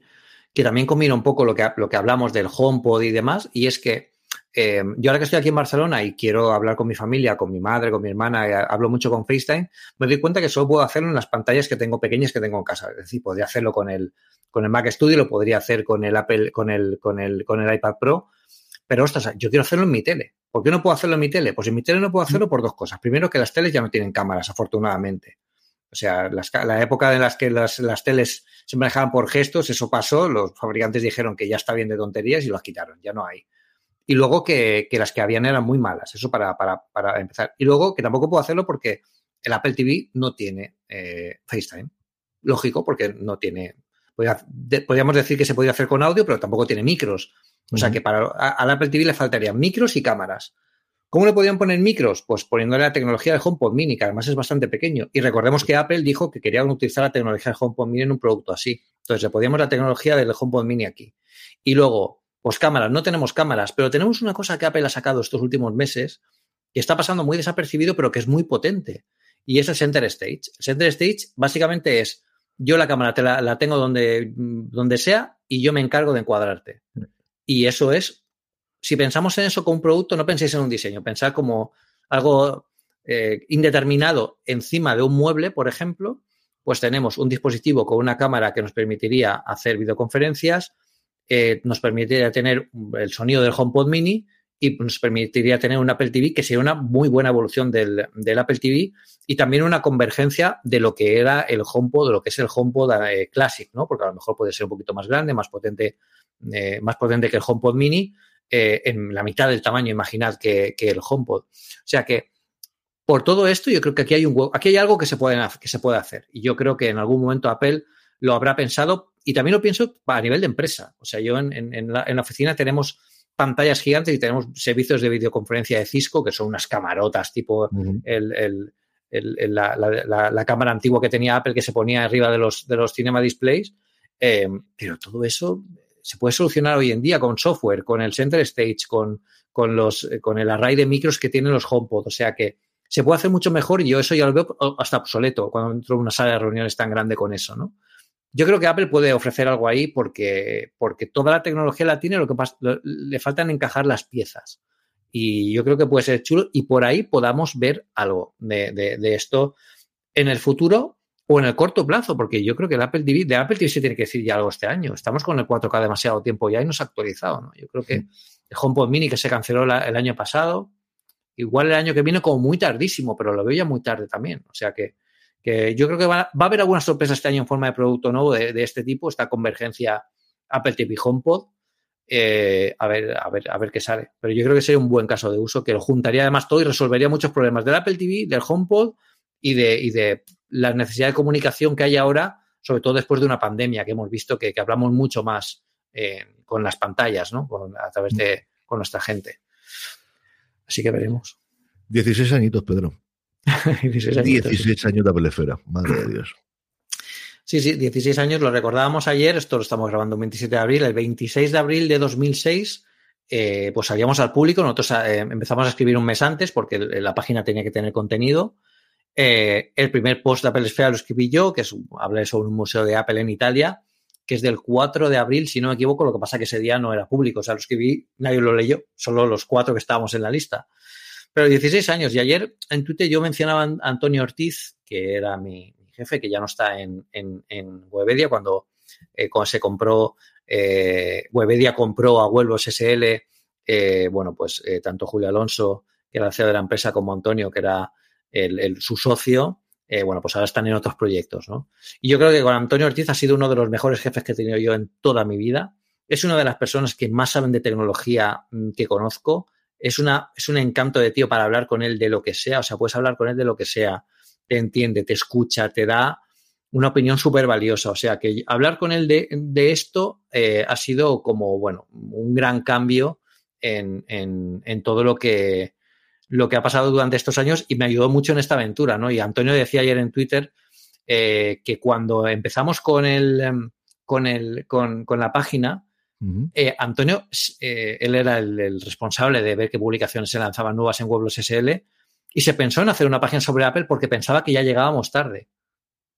que también combina un poco lo que, lo que hablamos del HomePod y demás, y es que eh, yo ahora que estoy aquí en Barcelona y quiero hablar con mi familia, con mi madre, con mi hermana, y hablo mucho con FaceTime, me doy cuenta que solo puedo hacerlo en las pantallas que tengo pequeñas que tengo en casa. Es decir, podría hacerlo con el, con el Mac Studio, lo podría hacer con el Apple, con el, con el, con el iPad Pro, pero ostras, yo quiero hacerlo en mi tele. ¿Por qué no puedo hacerlo en mi tele? Pues en mi tele no puedo hacerlo por dos cosas. Primero, que las teles ya no tienen cámaras, afortunadamente. O sea, las, la época en las que las, las, teles se manejaban por gestos, eso pasó, los fabricantes dijeron que ya está bien de tonterías y las quitaron, ya no hay. Y luego que, que las que habían eran muy malas, eso para, para, para, empezar. Y luego que tampoco puedo hacerlo porque el Apple TV no tiene eh, FaceTime. Lógico, porque no tiene... Podríamos decir que se podría hacer con audio, pero tampoco tiene micros. O sea que para al Apple TV le faltarían micros y cámaras. ¿Cómo le podían poner micros? Pues poniéndole la tecnología del HomePod Mini, que además es bastante pequeño. Y recordemos que Apple dijo que querían utilizar la tecnología del HomePod Mini en un producto así. Entonces le podíamos la tecnología del HomePod Mini aquí. Y luego, pues cámaras, no tenemos cámaras, pero tenemos una cosa que Apple ha sacado estos últimos meses que está pasando muy desapercibido, pero que es muy potente. Y es el Center Stage. El Center Stage básicamente es, yo la cámara te la, tengo donde, donde sea y yo me encargo de encuadrarte. Y eso es si pensamos en eso como un producto, no penséis en un diseño, pensad como algo eh, indeterminado encima de un mueble, por ejemplo, pues tenemos un dispositivo con una cámara que nos permitiría hacer videoconferencias, nos permitiría tener el sonido del HomePod Mini y nos permitiría tener un Apple TV que sería una muy buena evolución del, del, Apple TV y también una convergencia de lo que era el HomePod, de lo que es el HomePod eh, Classic, ¿no? Porque a lo mejor puede ser un poquito más grande, más potente, eh, más potente que el HomePod Mini, eh, en la mitad del tamaño, imaginad, que, que, el HomePod. O sea que por todo esto, yo creo que aquí hay un aquí hay algo que se, puede, que se puede hacer. Y yo creo que en algún momento Apple lo habrá pensado y también lo pienso a nivel de empresa. O sea, yo en, la, en la, oficina tenemos pantallas gigantes y tenemos servicios de videoconferencia de Cisco, que son unas camarotas, tipo uh -huh. el, el, el, la, la, la, cámara antigua que tenía Apple que se ponía arriba de los, de los cinema displays. Eh, pero todo eso se puede solucionar hoy en día con software, con el Center Stage, con, con, los, con el array de micros que tienen los HomePod. O sea que se puede hacer mucho mejor y yo eso ya lo veo hasta obsoleto cuando entro en una sala de reuniones tan grande con eso, ¿no? Yo creo que Apple puede ofrecer algo ahí porque, porque toda la tecnología la tiene, lo que pasa, lo, le faltan encajar las piezas. Y yo creo que puede ser chulo y por ahí podamos ver algo de, de, de esto en el futuro o en el corto plazo, porque yo creo que el Apple TV, de Apple TV se tiene que decir ya algo este año. Estamos con el 4K demasiado tiempo ya y no se ha actualizado, ¿no? Yo creo que el HomePod Mini que se canceló el año pasado, igual el año que viene como muy tardísimo, pero lo veo ya muy tarde también. O sea que, yo creo que va, a haber algunas sorpresas este año en forma de producto nuevo de, este tipo, esta convergencia Apple TV HomePod. Eh, a ver, a ver, a ver qué sale. Pero yo creo que sería un buen caso de uso que lo juntaría además todo y resolvería muchos problemas del Apple TV, del HomePod y de, y de la necesidad de comunicación que hay ahora, sobre todo después de una pandemia, que hemos visto que, hablamos mucho más eh, con las pantallas, ¿no? a través de con nuestra gente. Así que veremos. 16 añitos, Pedro. 16, años, de Apple Esfera, madre de Dios. Sí, sí, 16 años, lo recordábamos ayer, esto lo estamos grabando el 27 de abril, el 26 de abril de 2006, eh, pues salíamos al público, nosotros eh, empezamos a escribir un mes antes porque la página tenía que tener contenido eh, el primer post de Apple Esfera lo escribí yo, que es, hablé sobre un museo de Apple en Italia, que es del 4 de abril, si no me equivoco, lo que pasa que ese día no era público, o sea, lo escribí, nadie lo leyó, solo los cuatro que estábamos en la lista. Pero 16 años, y ayer en Twitter yo mencionaba a Antonio Ortiz, que era mi, jefe, que ya no está en, en, Webedia, cuando, eh, se compró, eh, Webedia compró a Huelvos SL, eh, bueno, pues tanto Julio Alonso, que era el CEO de la empresa, como Antonio, que era el, su socio, eh, bueno, pues ahora están en otros proyectos, ¿no? Y yo creo que con Antonio Ortiz ha sido uno de los mejores jefes que he tenido yo en toda mi vida. Es una de las personas que más saben de tecnología mm, que conozco. Es, una, es un encanto de tío para hablar con él de lo que sea. O sea, puedes hablar con él de lo que sea. Te entiende, te escucha, te da una opinión súper valiosa. O sea, que hablar con él de, esto eh, ha sido como, bueno, un gran cambio en, en todo lo que, lo que ha pasado durante estos años y me ayudó mucho en esta aventura, ¿no? Y Antonio decía ayer en Twitter eh, que cuando empezamos con el, em, con el, con, la página, eh, Antonio, eh, él era el, responsable de ver qué publicaciones se lanzaban nuevas en Weblos SL y se pensó en hacer una página sobre Apple porque pensaba que ya llegábamos tarde.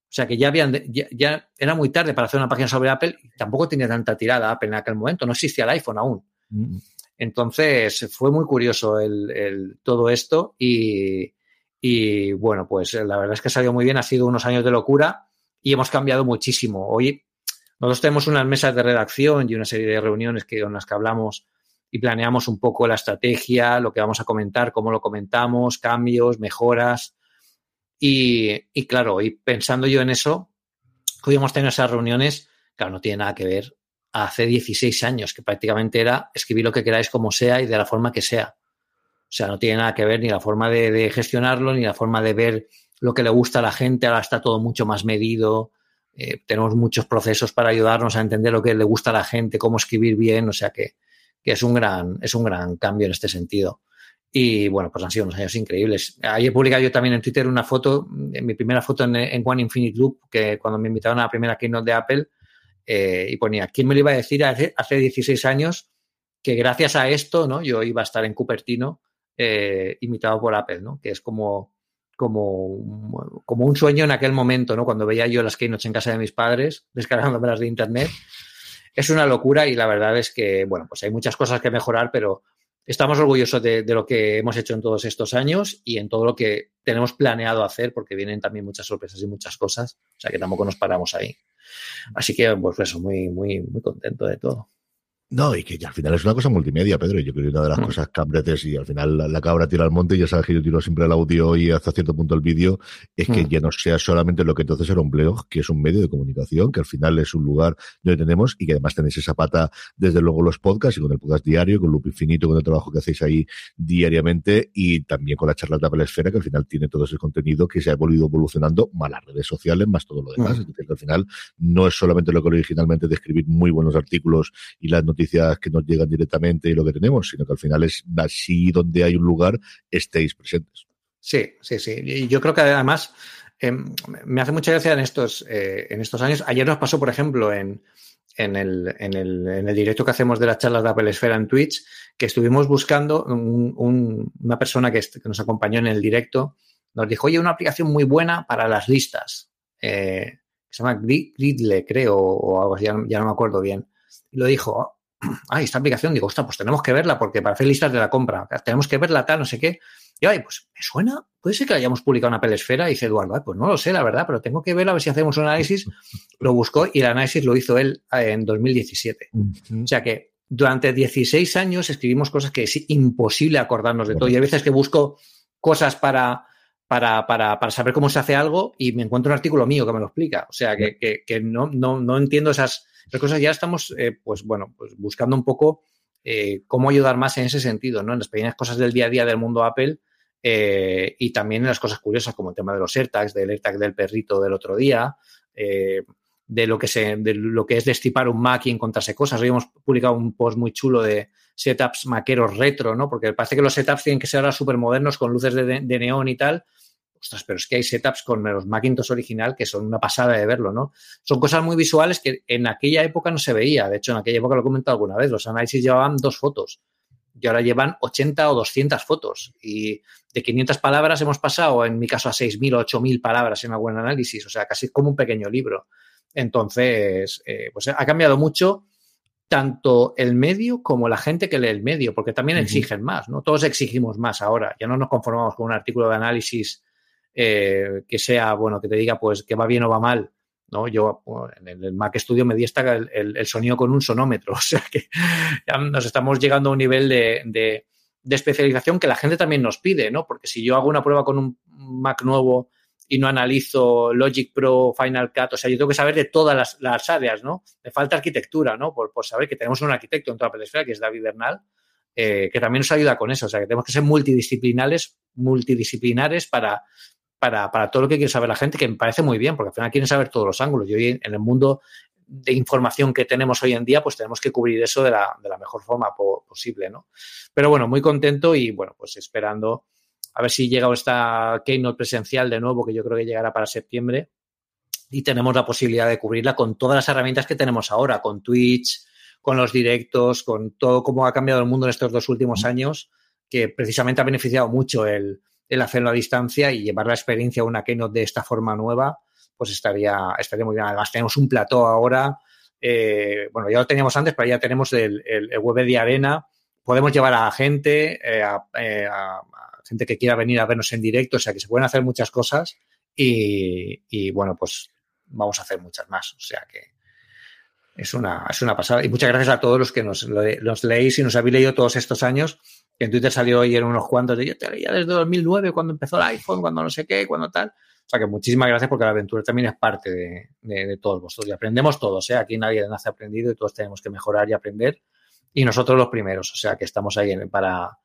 O sea, que ya habían, ya, era muy tarde para hacer una página sobre Apple y tampoco tenía tanta tirada Apple en aquel momento, no existía el iPhone aún. Entonces fue muy curioso el, todo esto y, bueno, pues la verdad es que salió muy bien, ha sido unos años de locura y hemos cambiado muchísimo. Hoy nosotros tenemos unas mesas de redacción y una serie de reuniones con las que hablamos y planeamos un poco la estrategia, lo que vamos a comentar, cómo lo comentamos, cambios, mejoras. Y, claro, y pensando yo en eso, hemos tenido esas reuniones, claro, no tiene nada que ver hace 16 años, que prácticamente era escribir lo que queráis como sea y de la forma que sea. O sea, no tiene nada que ver ni la forma de, gestionarlo, ni la forma de ver lo que le gusta a la gente. Ahora está todo mucho más medido. Eh, tenemos muchos procesos para ayudarnos a entender lo que le gusta a la gente, cómo escribir bien. O sea que, es, un gran, es un gran cambio en este sentido. Y bueno, pues han sido unos años increíbles. Ayer publicado yo también en Twitter una foto, mi primera foto en, One Infinite Loop, que cuando me invitaron a la primera keynote de Apple, eh, y ponía, ¿quién me lo iba a decir hace, hace 16 años que gracias a esto, ¿no? Yo iba a estar en Cupertino eh, imitado por Apple, ¿no? Que es como, como, como un sueño en aquel momento, ¿no? Cuando veía yo las keynotes en casa de mis padres, descargándome las de internet. Es una locura y la verdad es que, bueno, pues hay muchas cosas que mejorar, pero estamos orgullosos de, de, lo que hemos hecho en todos estos años y en todo lo que tenemos planeado hacer, porque vienen también muchas sorpresas y muchas cosas. O sea que tampoco nos paramos ahí. Así que, pues eso, muy, muy, muy contento de todo. No, y que al final es una cosa multimedia, Pedro. Yo creo que una de las mm. cosas cabretes, y al final la, cabra tira al monte, y ya sabes que yo tiro siempre el audio y hasta cierto punto el vídeo, es que mm. ya no sea solamente lo que entonces era un blog, que es un medio de comunicación, que al final es un lugar donde tenemos, y que además tenéis esa pata, desde luego, los podcasts, y con el podcast diario, con Loop Infinito, con el trabajo que hacéis ahí diariamente, y también con la charla de Apple Esfera, que al final tiene todo ese contenido que se ha ido evolucionando, más las redes sociales, más todo lo demás. Mm. Es decir, que al final no es solamente lo que originalmente de escribir muy buenos artículos y las noticias que nos llegan directamente y lo que tenemos, sino que al final es así donde hay un lugar estéis presentes. Sí, sí, sí. Y yo creo que además em, me hace mucha gracia en estos, eh, en estos años. Ayer nos pasó, por ejemplo, en, en, el, en, el, en el directo que hacemos de las charlas de Apple Esfera en Twitch, que estuvimos buscando una persona que, que, nos acompañó en el directo, nos dijo, oye, una aplicación muy buena para las listas. Eh, se llama Gridle, creo, o algo así, ya, ya no me acuerdo bien. Y lo dijo, ay, esta aplicación, digo, ostras, pues tenemos que verla porque para hacer listas de la compra, tenemos que verla tal, no sé qué. Y ay, pues me suena, puede ser que hayamos publicado una pelesfera, y dice Eduardo, pues no lo sé, la verdad, pero tengo que ver a ver si hacemos un análisis. Lo buscó y el análisis lo hizo él eh, en 2017. O sea que durante 16 años escribimos cosas que es imposible acordarnos de todo. Y hay veces que busco cosas para, para, para, para, saber cómo se hace algo y me encuentro un artículo mío que me lo explica. O sea, que, que, que no, no, no, entiendo esas, esas, cosas. Ya estamos, eh, pues bueno, pues buscando un poco eh, cómo ayudar más en ese sentido, ¿no? En las pequeñas cosas del día a día del mundo Apple eh, y también en las cosas curiosas como el tema de los AirTags, del AirTag del perrito del otro día, de lo que se, de lo que es destipar un Mac y encontrarse cosas. Hoy hemos publicado un post muy chulo de setups maqueros retro, ¿no? Porque parece que los setups tienen que ser ahora súper modernos con luces de, neón y tal. Ostras, pero es que hay setups con los Macintosh original que son una pasada de verlo, ¿no? Son cosas muy visuales que en aquella época no se veía. De hecho, en aquella época lo he comentado alguna vez, los análisis llevaban dos fotos y ahora llevan 80 o 200 fotos. Y de 500 palabras hemos pasado, en mi caso, a 6.000 o 8.000 palabras en algún análisis. O sea, casi como un pequeño libro. Entonces, eh, pues ha cambiado mucho tanto el medio como la gente que lee el medio, porque también exigen más, ¿no? Todos exigimos más ahora. Ya no nos conformamos con un artículo de análisis eh, que sea, bueno, que te diga, pues, que va bien o va mal. ¿no? Yo en el Mac Studio me di el, sonido con un sonómetro, o sea que ya nos estamos llegando a un nivel de, de, especialización que la gente también nos pide, ¿no? Porque si yo hago una prueba con un Mac nuevo y no analizo Logic Pro, Final Cut, o sea, yo tengo que saber de todas las, las áreas, ¿no? Me falta arquitectura, ¿no? Por, por, saber que tenemos un arquitecto en toda la pelesfera, que es David Bernal, eh, que también nos ayuda con eso, o sea, que tenemos que ser multidisciplinares, multidisciplinares para, para, para, todo lo que quiere saber la gente, que me parece muy bien, porque al final quieren saber todos los ángulos. Y hoy en el mundo de información que tenemos hoy en día, pues tenemos que cubrir eso de la, de la mejor forma po posible, ¿no? Pero bueno, muy contento y bueno, pues esperando a ver si llega esta Keynote presencial de nuevo, que yo creo que llegará para septiembre, y tenemos la posibilidad de cubrirla con todas las herramientas que tenemos ahora, con Twitch, con los directos, con todo cómo ha cambiado el mundo en estos dos últimos años, que precisamente ha beneficiado mucho el, el hacerlo a distancia y llevar la experiencia a una keynote de esta forma nueva, pues estaría, estaría muy bien. Además, tenemos un plató ahora, eh, bueno, ya lo teníamos antes, pero ya tenemos el, el, web de arena. Podemos llevar a gente, eh, a, eh, a, gente que quiera venir a vernos en directo, o sea que se pueden hacer muchas cosas y, y bueno, pues vamos a hacer muchas más. O sea que es una, es una pasada. Y muchas gracias a todos los que nos, los leéis y nos habéis leído todos estos años en Twitter salió en unos cuantos de yo te leía desde 2009 cuando empezó el iPhone, cuando no sé qué, cuando tal. O sea que muchísimas gracias porque la aventura también es parte de, de, de todos vosotros y aprendemos todos, ¿eh? Aquí nadie nace aprendido y todos tenemos que mejorar y aprender y nosotros los primeros, o sea que estamos ahí para,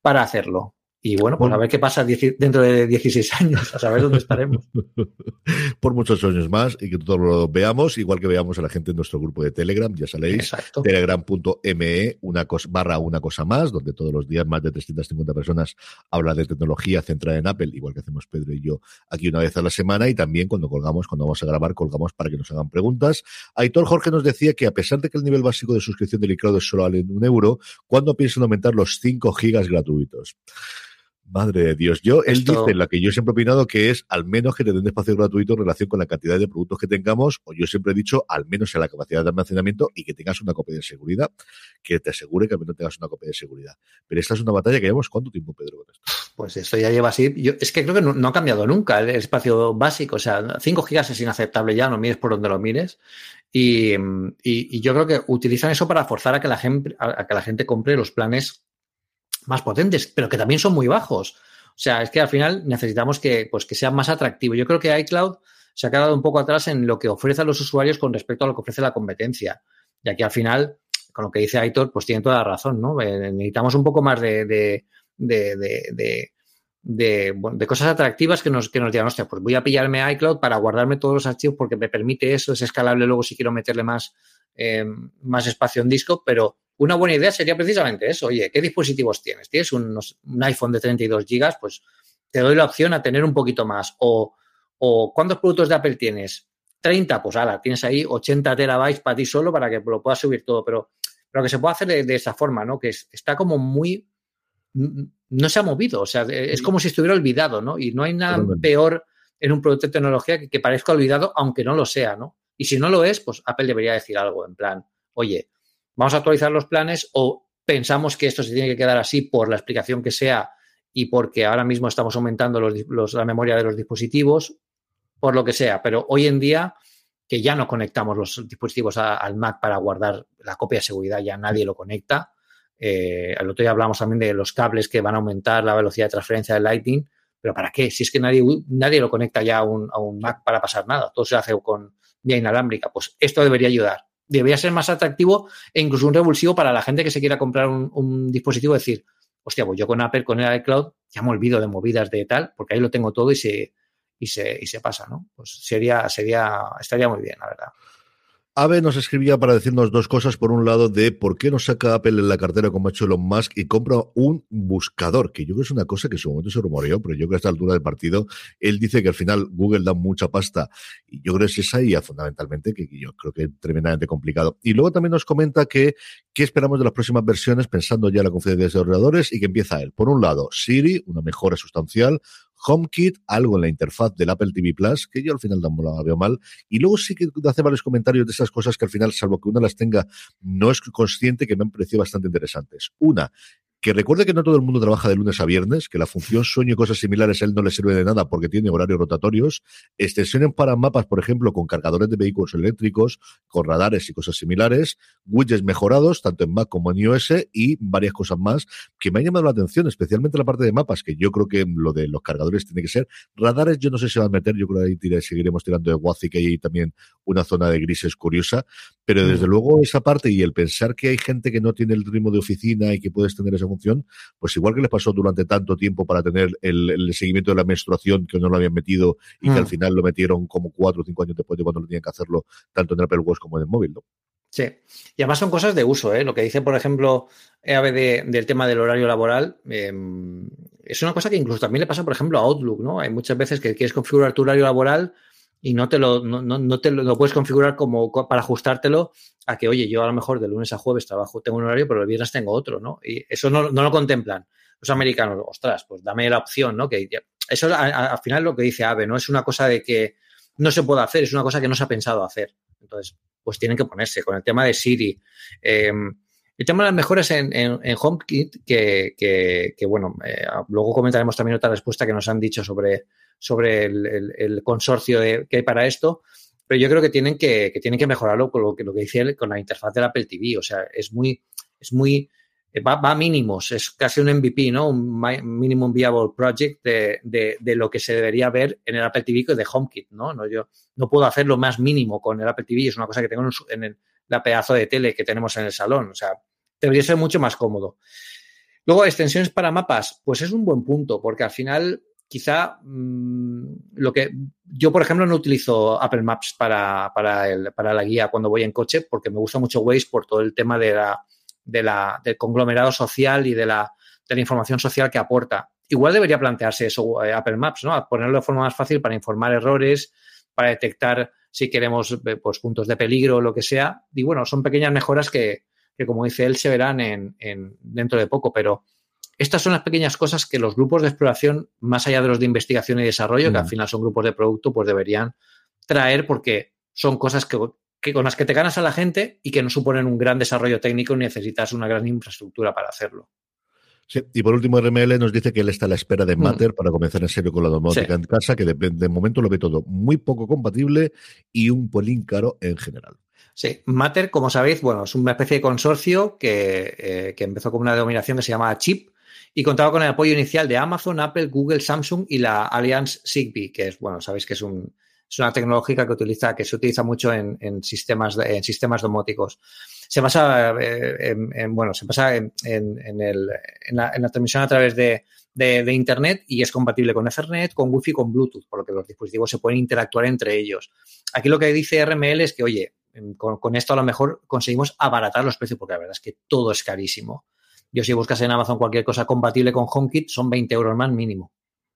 para hacerlo. Y bueno, pues a ver qué pasa dentro de 16 años, a saber dónde estaremos. Por muchos años más y que todos lo veamos, igual que veamos a la gente en nuestro grupo de Telegram, ya sabéis, telegram.me una cosa, barra una cosa más, donde todos los días más de 350 personas hablan de tecnología centrada en Apple, igual que hacemos Pedro y yo aquí una vez a la semana y también cuando colgamos, cuando vamos a grabar, colgamos para que nos hagan preguntas. Aitor Jorge nos decía que a pesar de que el nivel básico de suscripción del iCloud es solo en un euro, ¿cuándo piensan aumentar los 5 gigas gratuitos? Madre de Dios. Yo, Esto... él dice, la que yo siempre he opinado, que es al menos que te den espacio gratuito en relación con la cantidad de productos que tengamos, o yo siempre he dicho, al menos en la capacidad de almacenamiento y que tengas una copia de seguridad, que te asegure que al menos tengas una copia de seguridad. Pero esta es una batalla que llevamos cuánto tiempo, Pedro, con esto. Pues esto ya lleva así. Yo, es que creo que no, no, ha cambiado nunca el espacio básico. O sea, 5 gigas es inaceptable ya, no mires por donde lo mires. Y, y, y yo creo que utilizan eso para forzar a que la gente, a, a que la gente compre los planes más potentes, pero que también son muy bajos. O sea, es que al final necesitamos que, pues, que sea más atractivo. Yo creo que iCloud se ha quedado un poco atrás en lo que ofrece a los usuarios con respecto a lo que ofrece la competencia. Y aquí al final, con lo que dice Aitor, pues tiene toda la razón, ¿no? Eh, necesitamos un poco más de, de, de, de bueno, cosas atractivas que nos, que nos digan, hostia, pues voy a pillarme iCloud para guardarme todos los archivos porque me permite eso, es escalable luego si quiero meterle más, eh, más espacio en disco, pero una buena idea sería precisamente eso. Oye, ¿qué dispositivos tienes? ¿Tienes un, un iPhone de 32 gigas? Pues te doy la opción a tener un poquito más. O, o ¿cuántos productos de Apple tienes? 30, pues ala, tienes ahí 80 terabytes para ti solo para que lo puedas subir todo, pero, pero que se puede hacer de, de esa forma, ¿no? Que es, está como muy no se ha movido, o sea, es como si estuviera olvidado, ¿no? Y no hay nada Totalmente. peor en un producto de tecnología que, que, parezca olvidado, aunque no lo sea, ¿no? Y si no lo es, pues Apple debería decir algo, en plan, oye, vamos a actualizar los planes o pensamos que esto se tiene que quedar así por la explicación que sea y porque ahora mismo estamos aumentando la memoria de los dispositivos, por lo que sea. Pero hoy en día, que ya no conectamos los dispositivos al Mac para guardar la copia de seguridad, ya nadie lo conecta. Eh, el otro día hablamos también de los cables que van a aumentar la velocidad de transferencia de Lightning. ¿Pero para qué? Si es que nadie, nadie lo conecta ya a un, a un Mac para pasar nada. Todo se hace con vía inalámbrica. Pues esto debería ayudar debería ser más atractivo e incluso un revulsivo para la gente que se quiera comprar un, dispositivo, decir, hostia, pues yo con Apple, con el iCloud, ya me olvido de movidas de tal, porque ahí lo tengo todo y se, y se, y se pasa, ¿no? Pues sería, sería, estaría muy bien, la verdad. Ave nos escribía para decirnos dos cosas. Por un lado, de por qué no saca Apple en la cartera como ha hecho Elon Musk y compra un buscador, que yo creo que es una cosa que en su momento se rumoreó, pero yo creo que a esta altura del partido, él dice que al final Google da mucha pasta. Y yo creo que es esa y fundamentalmente que yo creo que es tremendamente complicado. Y luego también nos comenta que qué esperamos de las próximas versiones, pensando ya en la confidencia de ordenadores y que empieza él. Por un lado, Siri, una mejora sustancial. HomeKit, algo en la interfaz del Apple TV Plus, que yo al final no la veo mal. Y luego sí que hace varios comentarios de esas cosas que al final, salvo que uno las tenga, no es consciente, que me han parecido bastante interesantes. Una, que recuerde que no todo el mundo trabaja de lunes a viernes, que la función sueño y cosas similares a él no le sirve de nada porque tiene horarios rotatorios, extensiones para mapas, por ejemplo, con cargadores de vehículos eléctricos, con radares y cosas similares, widgets mejorados, tanto en Mac como en iOS, y varias cosas más que me han llamado la atención, especialmente la parte de mapas, que yo creo que lo de los cargadores tiene que ser. Radares yo no sé si van a meter, yo creo que ahí seguiremos tirando de Wazi, que hay también una zona de grises curiosa, pero desde mm. luego esa parte y el pensar que hay gente que no tiene el ritmo de oficina y que puedes tener esa función, pues igual que les pasó durante tanto tiempo para tener el, seguimiento de la menstruación que no lo habían metido y que al mm. final lo metieron como cuatro o cinco años después de cuando lo tenían que hacerlo, tanto en Apple Watch como en el móvil, ¿no? Sí, y además son cosas de uso, ¿eh? Lo que dice, por ejemplo, EAB del tema del horario laboral, em, es una cosa que incluso también le pasa, por ejemplo, a Outlook, ¿no? Hay muchas veces que quieres configurar tu horario laboral y no te lo, no, no te lo, puedes configurar como para ajustártelo a que, oye, yo a lo mejor de lunes a jueves trabajo, tengo un horario, pero el viernes tengo otro, ¿no? Y eso no, lo contemplan los americanos. Ostras, pues dame la opción, ¿no? Que eso al final lo que dice Ave, ¿no? Es una cosa de que no se puede hacer, es una cosa que no se ha pensado hacer. Entonces, pues tienen que ponerse con el tema de Siri. Em, el tema de las mejoras en, en, HomeKit, que, que, bueno, eh, luego comentaremos también otra respuesta que nos han dicho sobre sobre el, consorcio que hay para esto, pero yo creo que tienen que, tienen que mejorarlo con lo que, lo que dice con la interfaz del Apple TV. O sea, es muy, es muy, va, a mínimos, es casi un MVP, ¿no? Un minimum viable project de, lo que se debería ver en el Apple TV de HomeKit, ¿no? ¿no? Yo no puedo hacer lo más mínimo con el Apple TV, es una cosa que tengo en, el, la pedazo de tele que tenemos en el salón. O sea, debería ser mucho más cómodo. Luego, extensiones para mapas, pues es un buen punto, porque al final quizá mm, lo que yo, por ejemplo, no utilizo Apple Maps para, para, la guía cuando voy en coche porque me gusta mucho Waze por todo el tema de la, de la, del conglomerado social y de la, de la información social que aporta. Igual debería plantearse eso eh, Apple Maps, ¿no? Ponerlo de forma más fácil para informar errores, para detectar si queremos eh, pues, puntos de peligro o lo que sea. Y bueno, son pequeñas mejoras que, que como dice él, se verán en, dentro de poco, pero estas son las pequeñas cosas que los grupos de exploración, más allá de los de investigación y desarrollo, que al mm. final son grupos de producto, pues deberían traer porque son cosas que, con las que te ganas a la gente y que no suponen un gran desarrollo técnico ni necesitas una gran infraestructura para hacerlo. Sí, y por último, RML nos dice que él está a la espera de mm. Matter para comenzar en serio con la domótica en casa, que de, momento lo ve todo muy poco compatible y un pelín caro en general. Sí, Matter, como sabéis, bueno, es una especie de consorcio que, eh, que empezó con una denominación que se llama Chip, y contaba con el apoyo inicial de Amazon, Apple, Google, Samsung y la Alliance Zigbee, que es, bueno, sabéis que es, un, es una tecnológica que, utiliza, que se utiliza mucho en, sistemas, en sistemas domóticos. Se basa, eh, en, bueno, se basa en, la, transmisión a través de, Internet y es compatible con Ethernet, con Wi-Fi, con Bluetooth, por lo que los dispositivos se pueden interactuar entre ellos. Aquí lo que dice RML es que, oye, con, con, esto a lo mejor conseguimos abaratar los precios porque la verdad es que todo es carísimo. Yo si buscas en Amazon cualquier cosa compatible con HomeKit, son 20 euros más mínimo.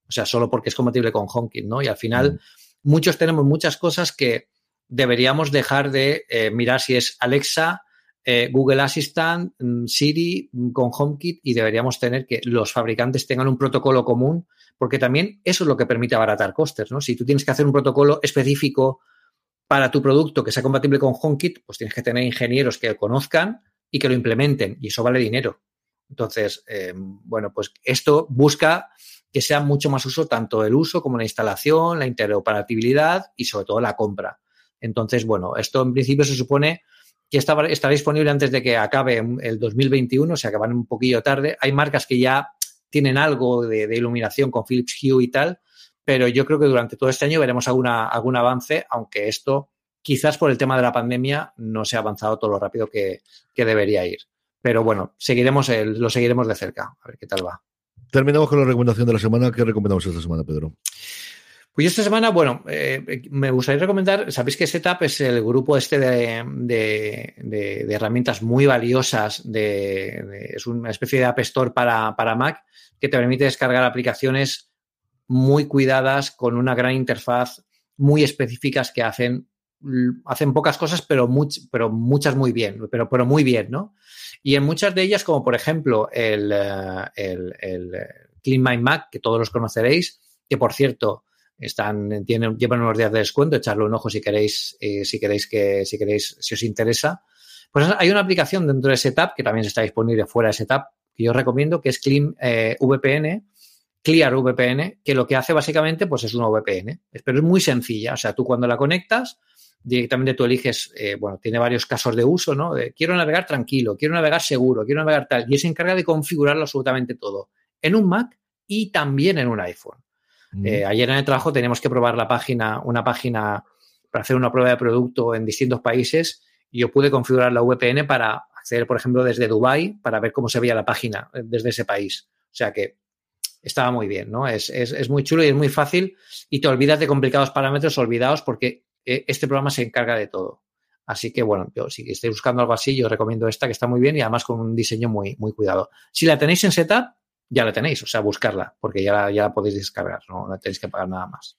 O sea, solo porque es compatible con HomeKit, ¿no? Y al final, mm. muchos tenemos muchas cosas que deberíamos dejar de eh, mirar si es Alexa, eh, Google Assistant, mm, Siri mm, con HomeKit y deberíamos tener que los fabricantes tengan un protocolo común, porque también eso es lo que permite abaratar costes, ¿no? Si tú tienes que hacer un protocolo específico para tu producto que sea compatible con HomeKit, pues tienes que tener ingenieros que lo conozcan y que lo implementen y eso vale dinero. Entonces, eh, bueno, pues esto busca que sea mucho más uso tanto el uso como la instalación, la interoperabilidad y sobre todo la compra. Entonces, bueno, esto en principio se supone que está, estará disponible antes de que acabe el 2021, o sea que van un poquillo tarde. Hay marcas que ya tienen algo de, de iluminación con Philips Hue y tal, pero yo creo que durante todo este año veremos alguna, algún avance, aunque esto quizás por el tema de la pandemia no se ha avanzado todo lo rápido que, que debería ir. Pero bueno, seguiremos el, lo seguiremos de cerca, a ver qué tal va. Terminamos con la recomendación de la semana. ¿Qué recomendamos esta semana, Pedro? Pues esta semana, bueno, eh, me gustaría recomendar, sabéis que Setup es el grupo este de, de, de, de herramientas muy valiosas, es una especie de App Store para, para Mac que te permite descargar aplicaciones muy cuidadas, con una gran interfaz, muy específicas que hacen, hacen pocas cosas, pero, pero muchas muy bien, pero, pero muy bien, ¿no? Y en muchas de ellas, como por ejemplo el, eh, el, el Clean My Mac, que todos los conoceréis, que por cierto, están, tienen, llevan unos días de descuento, echarle un ojo si queréis, eh, si queréis que, si queréis, si os interesa. Pues hay una aplicación dentro de Setup, que también está disponible fuera de Setup, que yo recomiendo, que es Clean eh, VPN, Clear VPN, que lo que hace básicamente pues es una VPN, pero es muy sencilla. O sea, tú cuando la conectas, directamente tú eliges, eh, bueno, tiene varios casos de uso, ¿no? De quiero navegar tranquilo, quiero navegar seguro, quiero navegar tal, y se encarga de configurarlo absolutamente todo en un Mac y también en un iPhone. Mm. Eh, ayer en el trabajo tenemos que probar la página, una página para hacer una prueba de producto en distintos países y yo pude configurar la VPN para acceder, por ejemplo, desde Dubai para ver cómo se veía la página eh, desde ese país. O sea que estaba muy bien, ¿no? Es, es, es, muy chulo y es muy fácil y te olvidas de complicados parámetros olvidados porque este programa se encarga de todo. Así que, bueno, yo si estáis buscando algo así, yo recomiendo esta que está muy bien y además con un diseño muy, muy cuidado. Si la tenéis en setup, ya la tenéis, o sea, buscarla, porque ya, ya la podéis descargar, no, no tenéis que pagar nada más.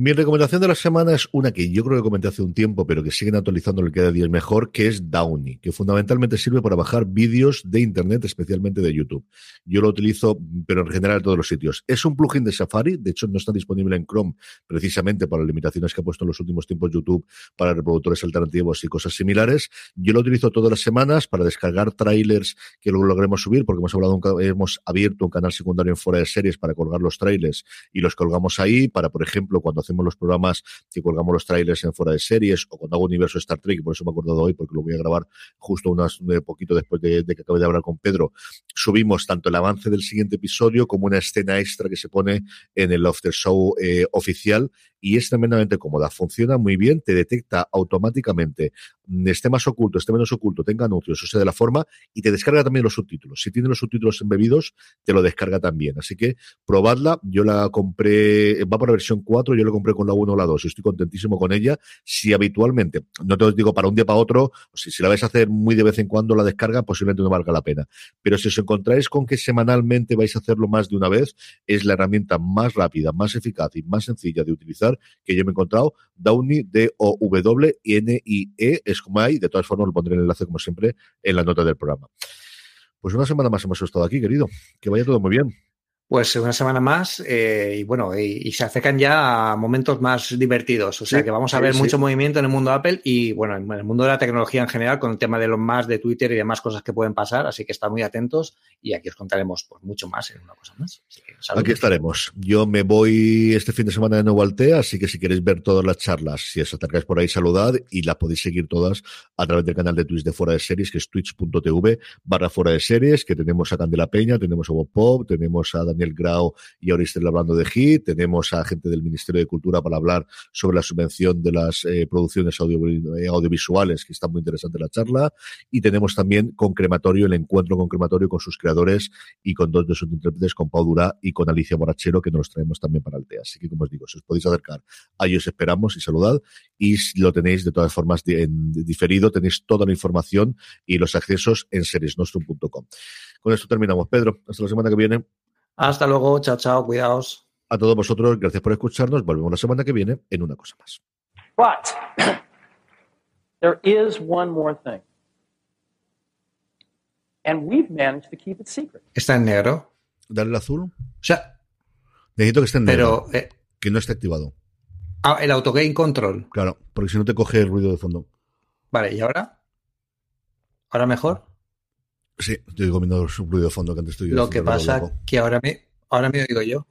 Mi recomendación de la semana es una que yo creo que comenté hace un tiempo, pero que siguen actualizando el que cada día es mejor, que es Downy, que fundamentalmente sirve para bajar vídeos de Internet, especialmente de YouTube. Yo lo utilizo, pero en general en todos los sitios. Es un plugin de Safari, de hecho no está disponible en Chrome, precisamente por las limitaciones que ha puesto en los últimos tiempos YouTube para reproductores alternativos y cosas similares. Yo lo utilizo todas las semanas para descargar trailers que luego logremos subir, porque hemos hablado, hemos abierto un canal secundario en fuera de series para colgar los trailers y los colgamos ahí, para, por ejemplo, cuando hacemos los programas que colgamos los trailers en fuera de series o cuando hago universo Star Trek, por eso me he acordado hoy porque lo voy a grabar justo unas un poquito después de, de, que acabe de hablar con Pedro, subimos tanto el avance del siguiente episodio como una escena extra que se pone en el after show eh, oficial y es tremendamente cómoda. Funciona muy bien, te detecta automáticamente, esté más oculto, esté menos oculto, tenga anuncios, o sea, de la forma, y te descarga también los subtítulos. Si tiene los subtítulos embebidos, te lo descarga también. Así que probadla. Yo la compré, va por la versión 4, yo la compré con la 1 o la 2 y estoy contentísimo con ella. Si habitualmente, no te lo digo para un día para otro, si la vais a hacer muy de vez en cuando la descarga, posiblemente no valga la pena. Pero si os encontráis con que semanalmente vais a hacerlo más de una vez, es la herramienta más rápida, más eficaz y más sencilla de utilizar que yo me he encontrado. Downey, D-O-W-N-I-E, es como hay. De todas formas, lo pondré el enlace, como siempre, en la nota del programa. Pues una semana más hemos estado aquí, querido. Que vaya todo muy bien. Pues una semana más eh, y bueno, y, y, se acercan ya a momentos más divertidos. O sea sí, que vamos a ver sí, mucho sí. movimiento en el mundo de Apple y bueno, en el mundo de la tecnología en general con el tema de los más de Twitter y demás cosas que pueden pasar. Así que estad muy atentos y aquí os contaremos pues, mucho más en una cosa más. Que, aquí estaremos. Yo me voy este fin de semana de nuevo al TEA, así que si queréis ver todas las charlas, si os acercáis por ahí, saludad y las podéis seguir todas a través del canal de Twitch de Fuera de Series, que es twitch.tv barra Fuera de Series, que tenemos a Candela Peña, tenemos a Bob Pop, tenemos a Daniel Grau y estén hablando de HIT. Tenemos a gente del Ministerio de Cultura para hablar sobre la subvención de las eh, producciones audio, eh, audiovisuales, que está muy interesante la charla. Y tenemos también con Crematorio, el encuentro con Crematorio con sus creadores y con dos de sus intérpretes, con Pau Durá y con Alicia Borachero, que nos traemos también para el TEA. Así que, como os digo, si os podéis acercar, ahí os esperamos y saludad. Y lo tenéis de todas formas en diferido, tenéis toda la información y los accesos en seriesnostrum.com. Con esto terminamos. Pedro, hasta la semana que viene. Hasta luego, chao, chao, cuidaos. A todos vosotros, gracias por escucharnos. Volvemos la semana que viene en una cosa más. But there is one more thing. And we've managed to keep it secret. ¿Está en negro? Dale el azul. O sea, necesito que esté en negro. Pero, eh, que no esté activado. Ah, el autogame control. Claro, porque si no te coge el ruido de fondo. Vale, ¿y ahora? ¿Ahora mejor? Sí, estoy comiendo su ruido de fondo que antes estoy Lo que pasa que ahora me, ahora me oigo yo.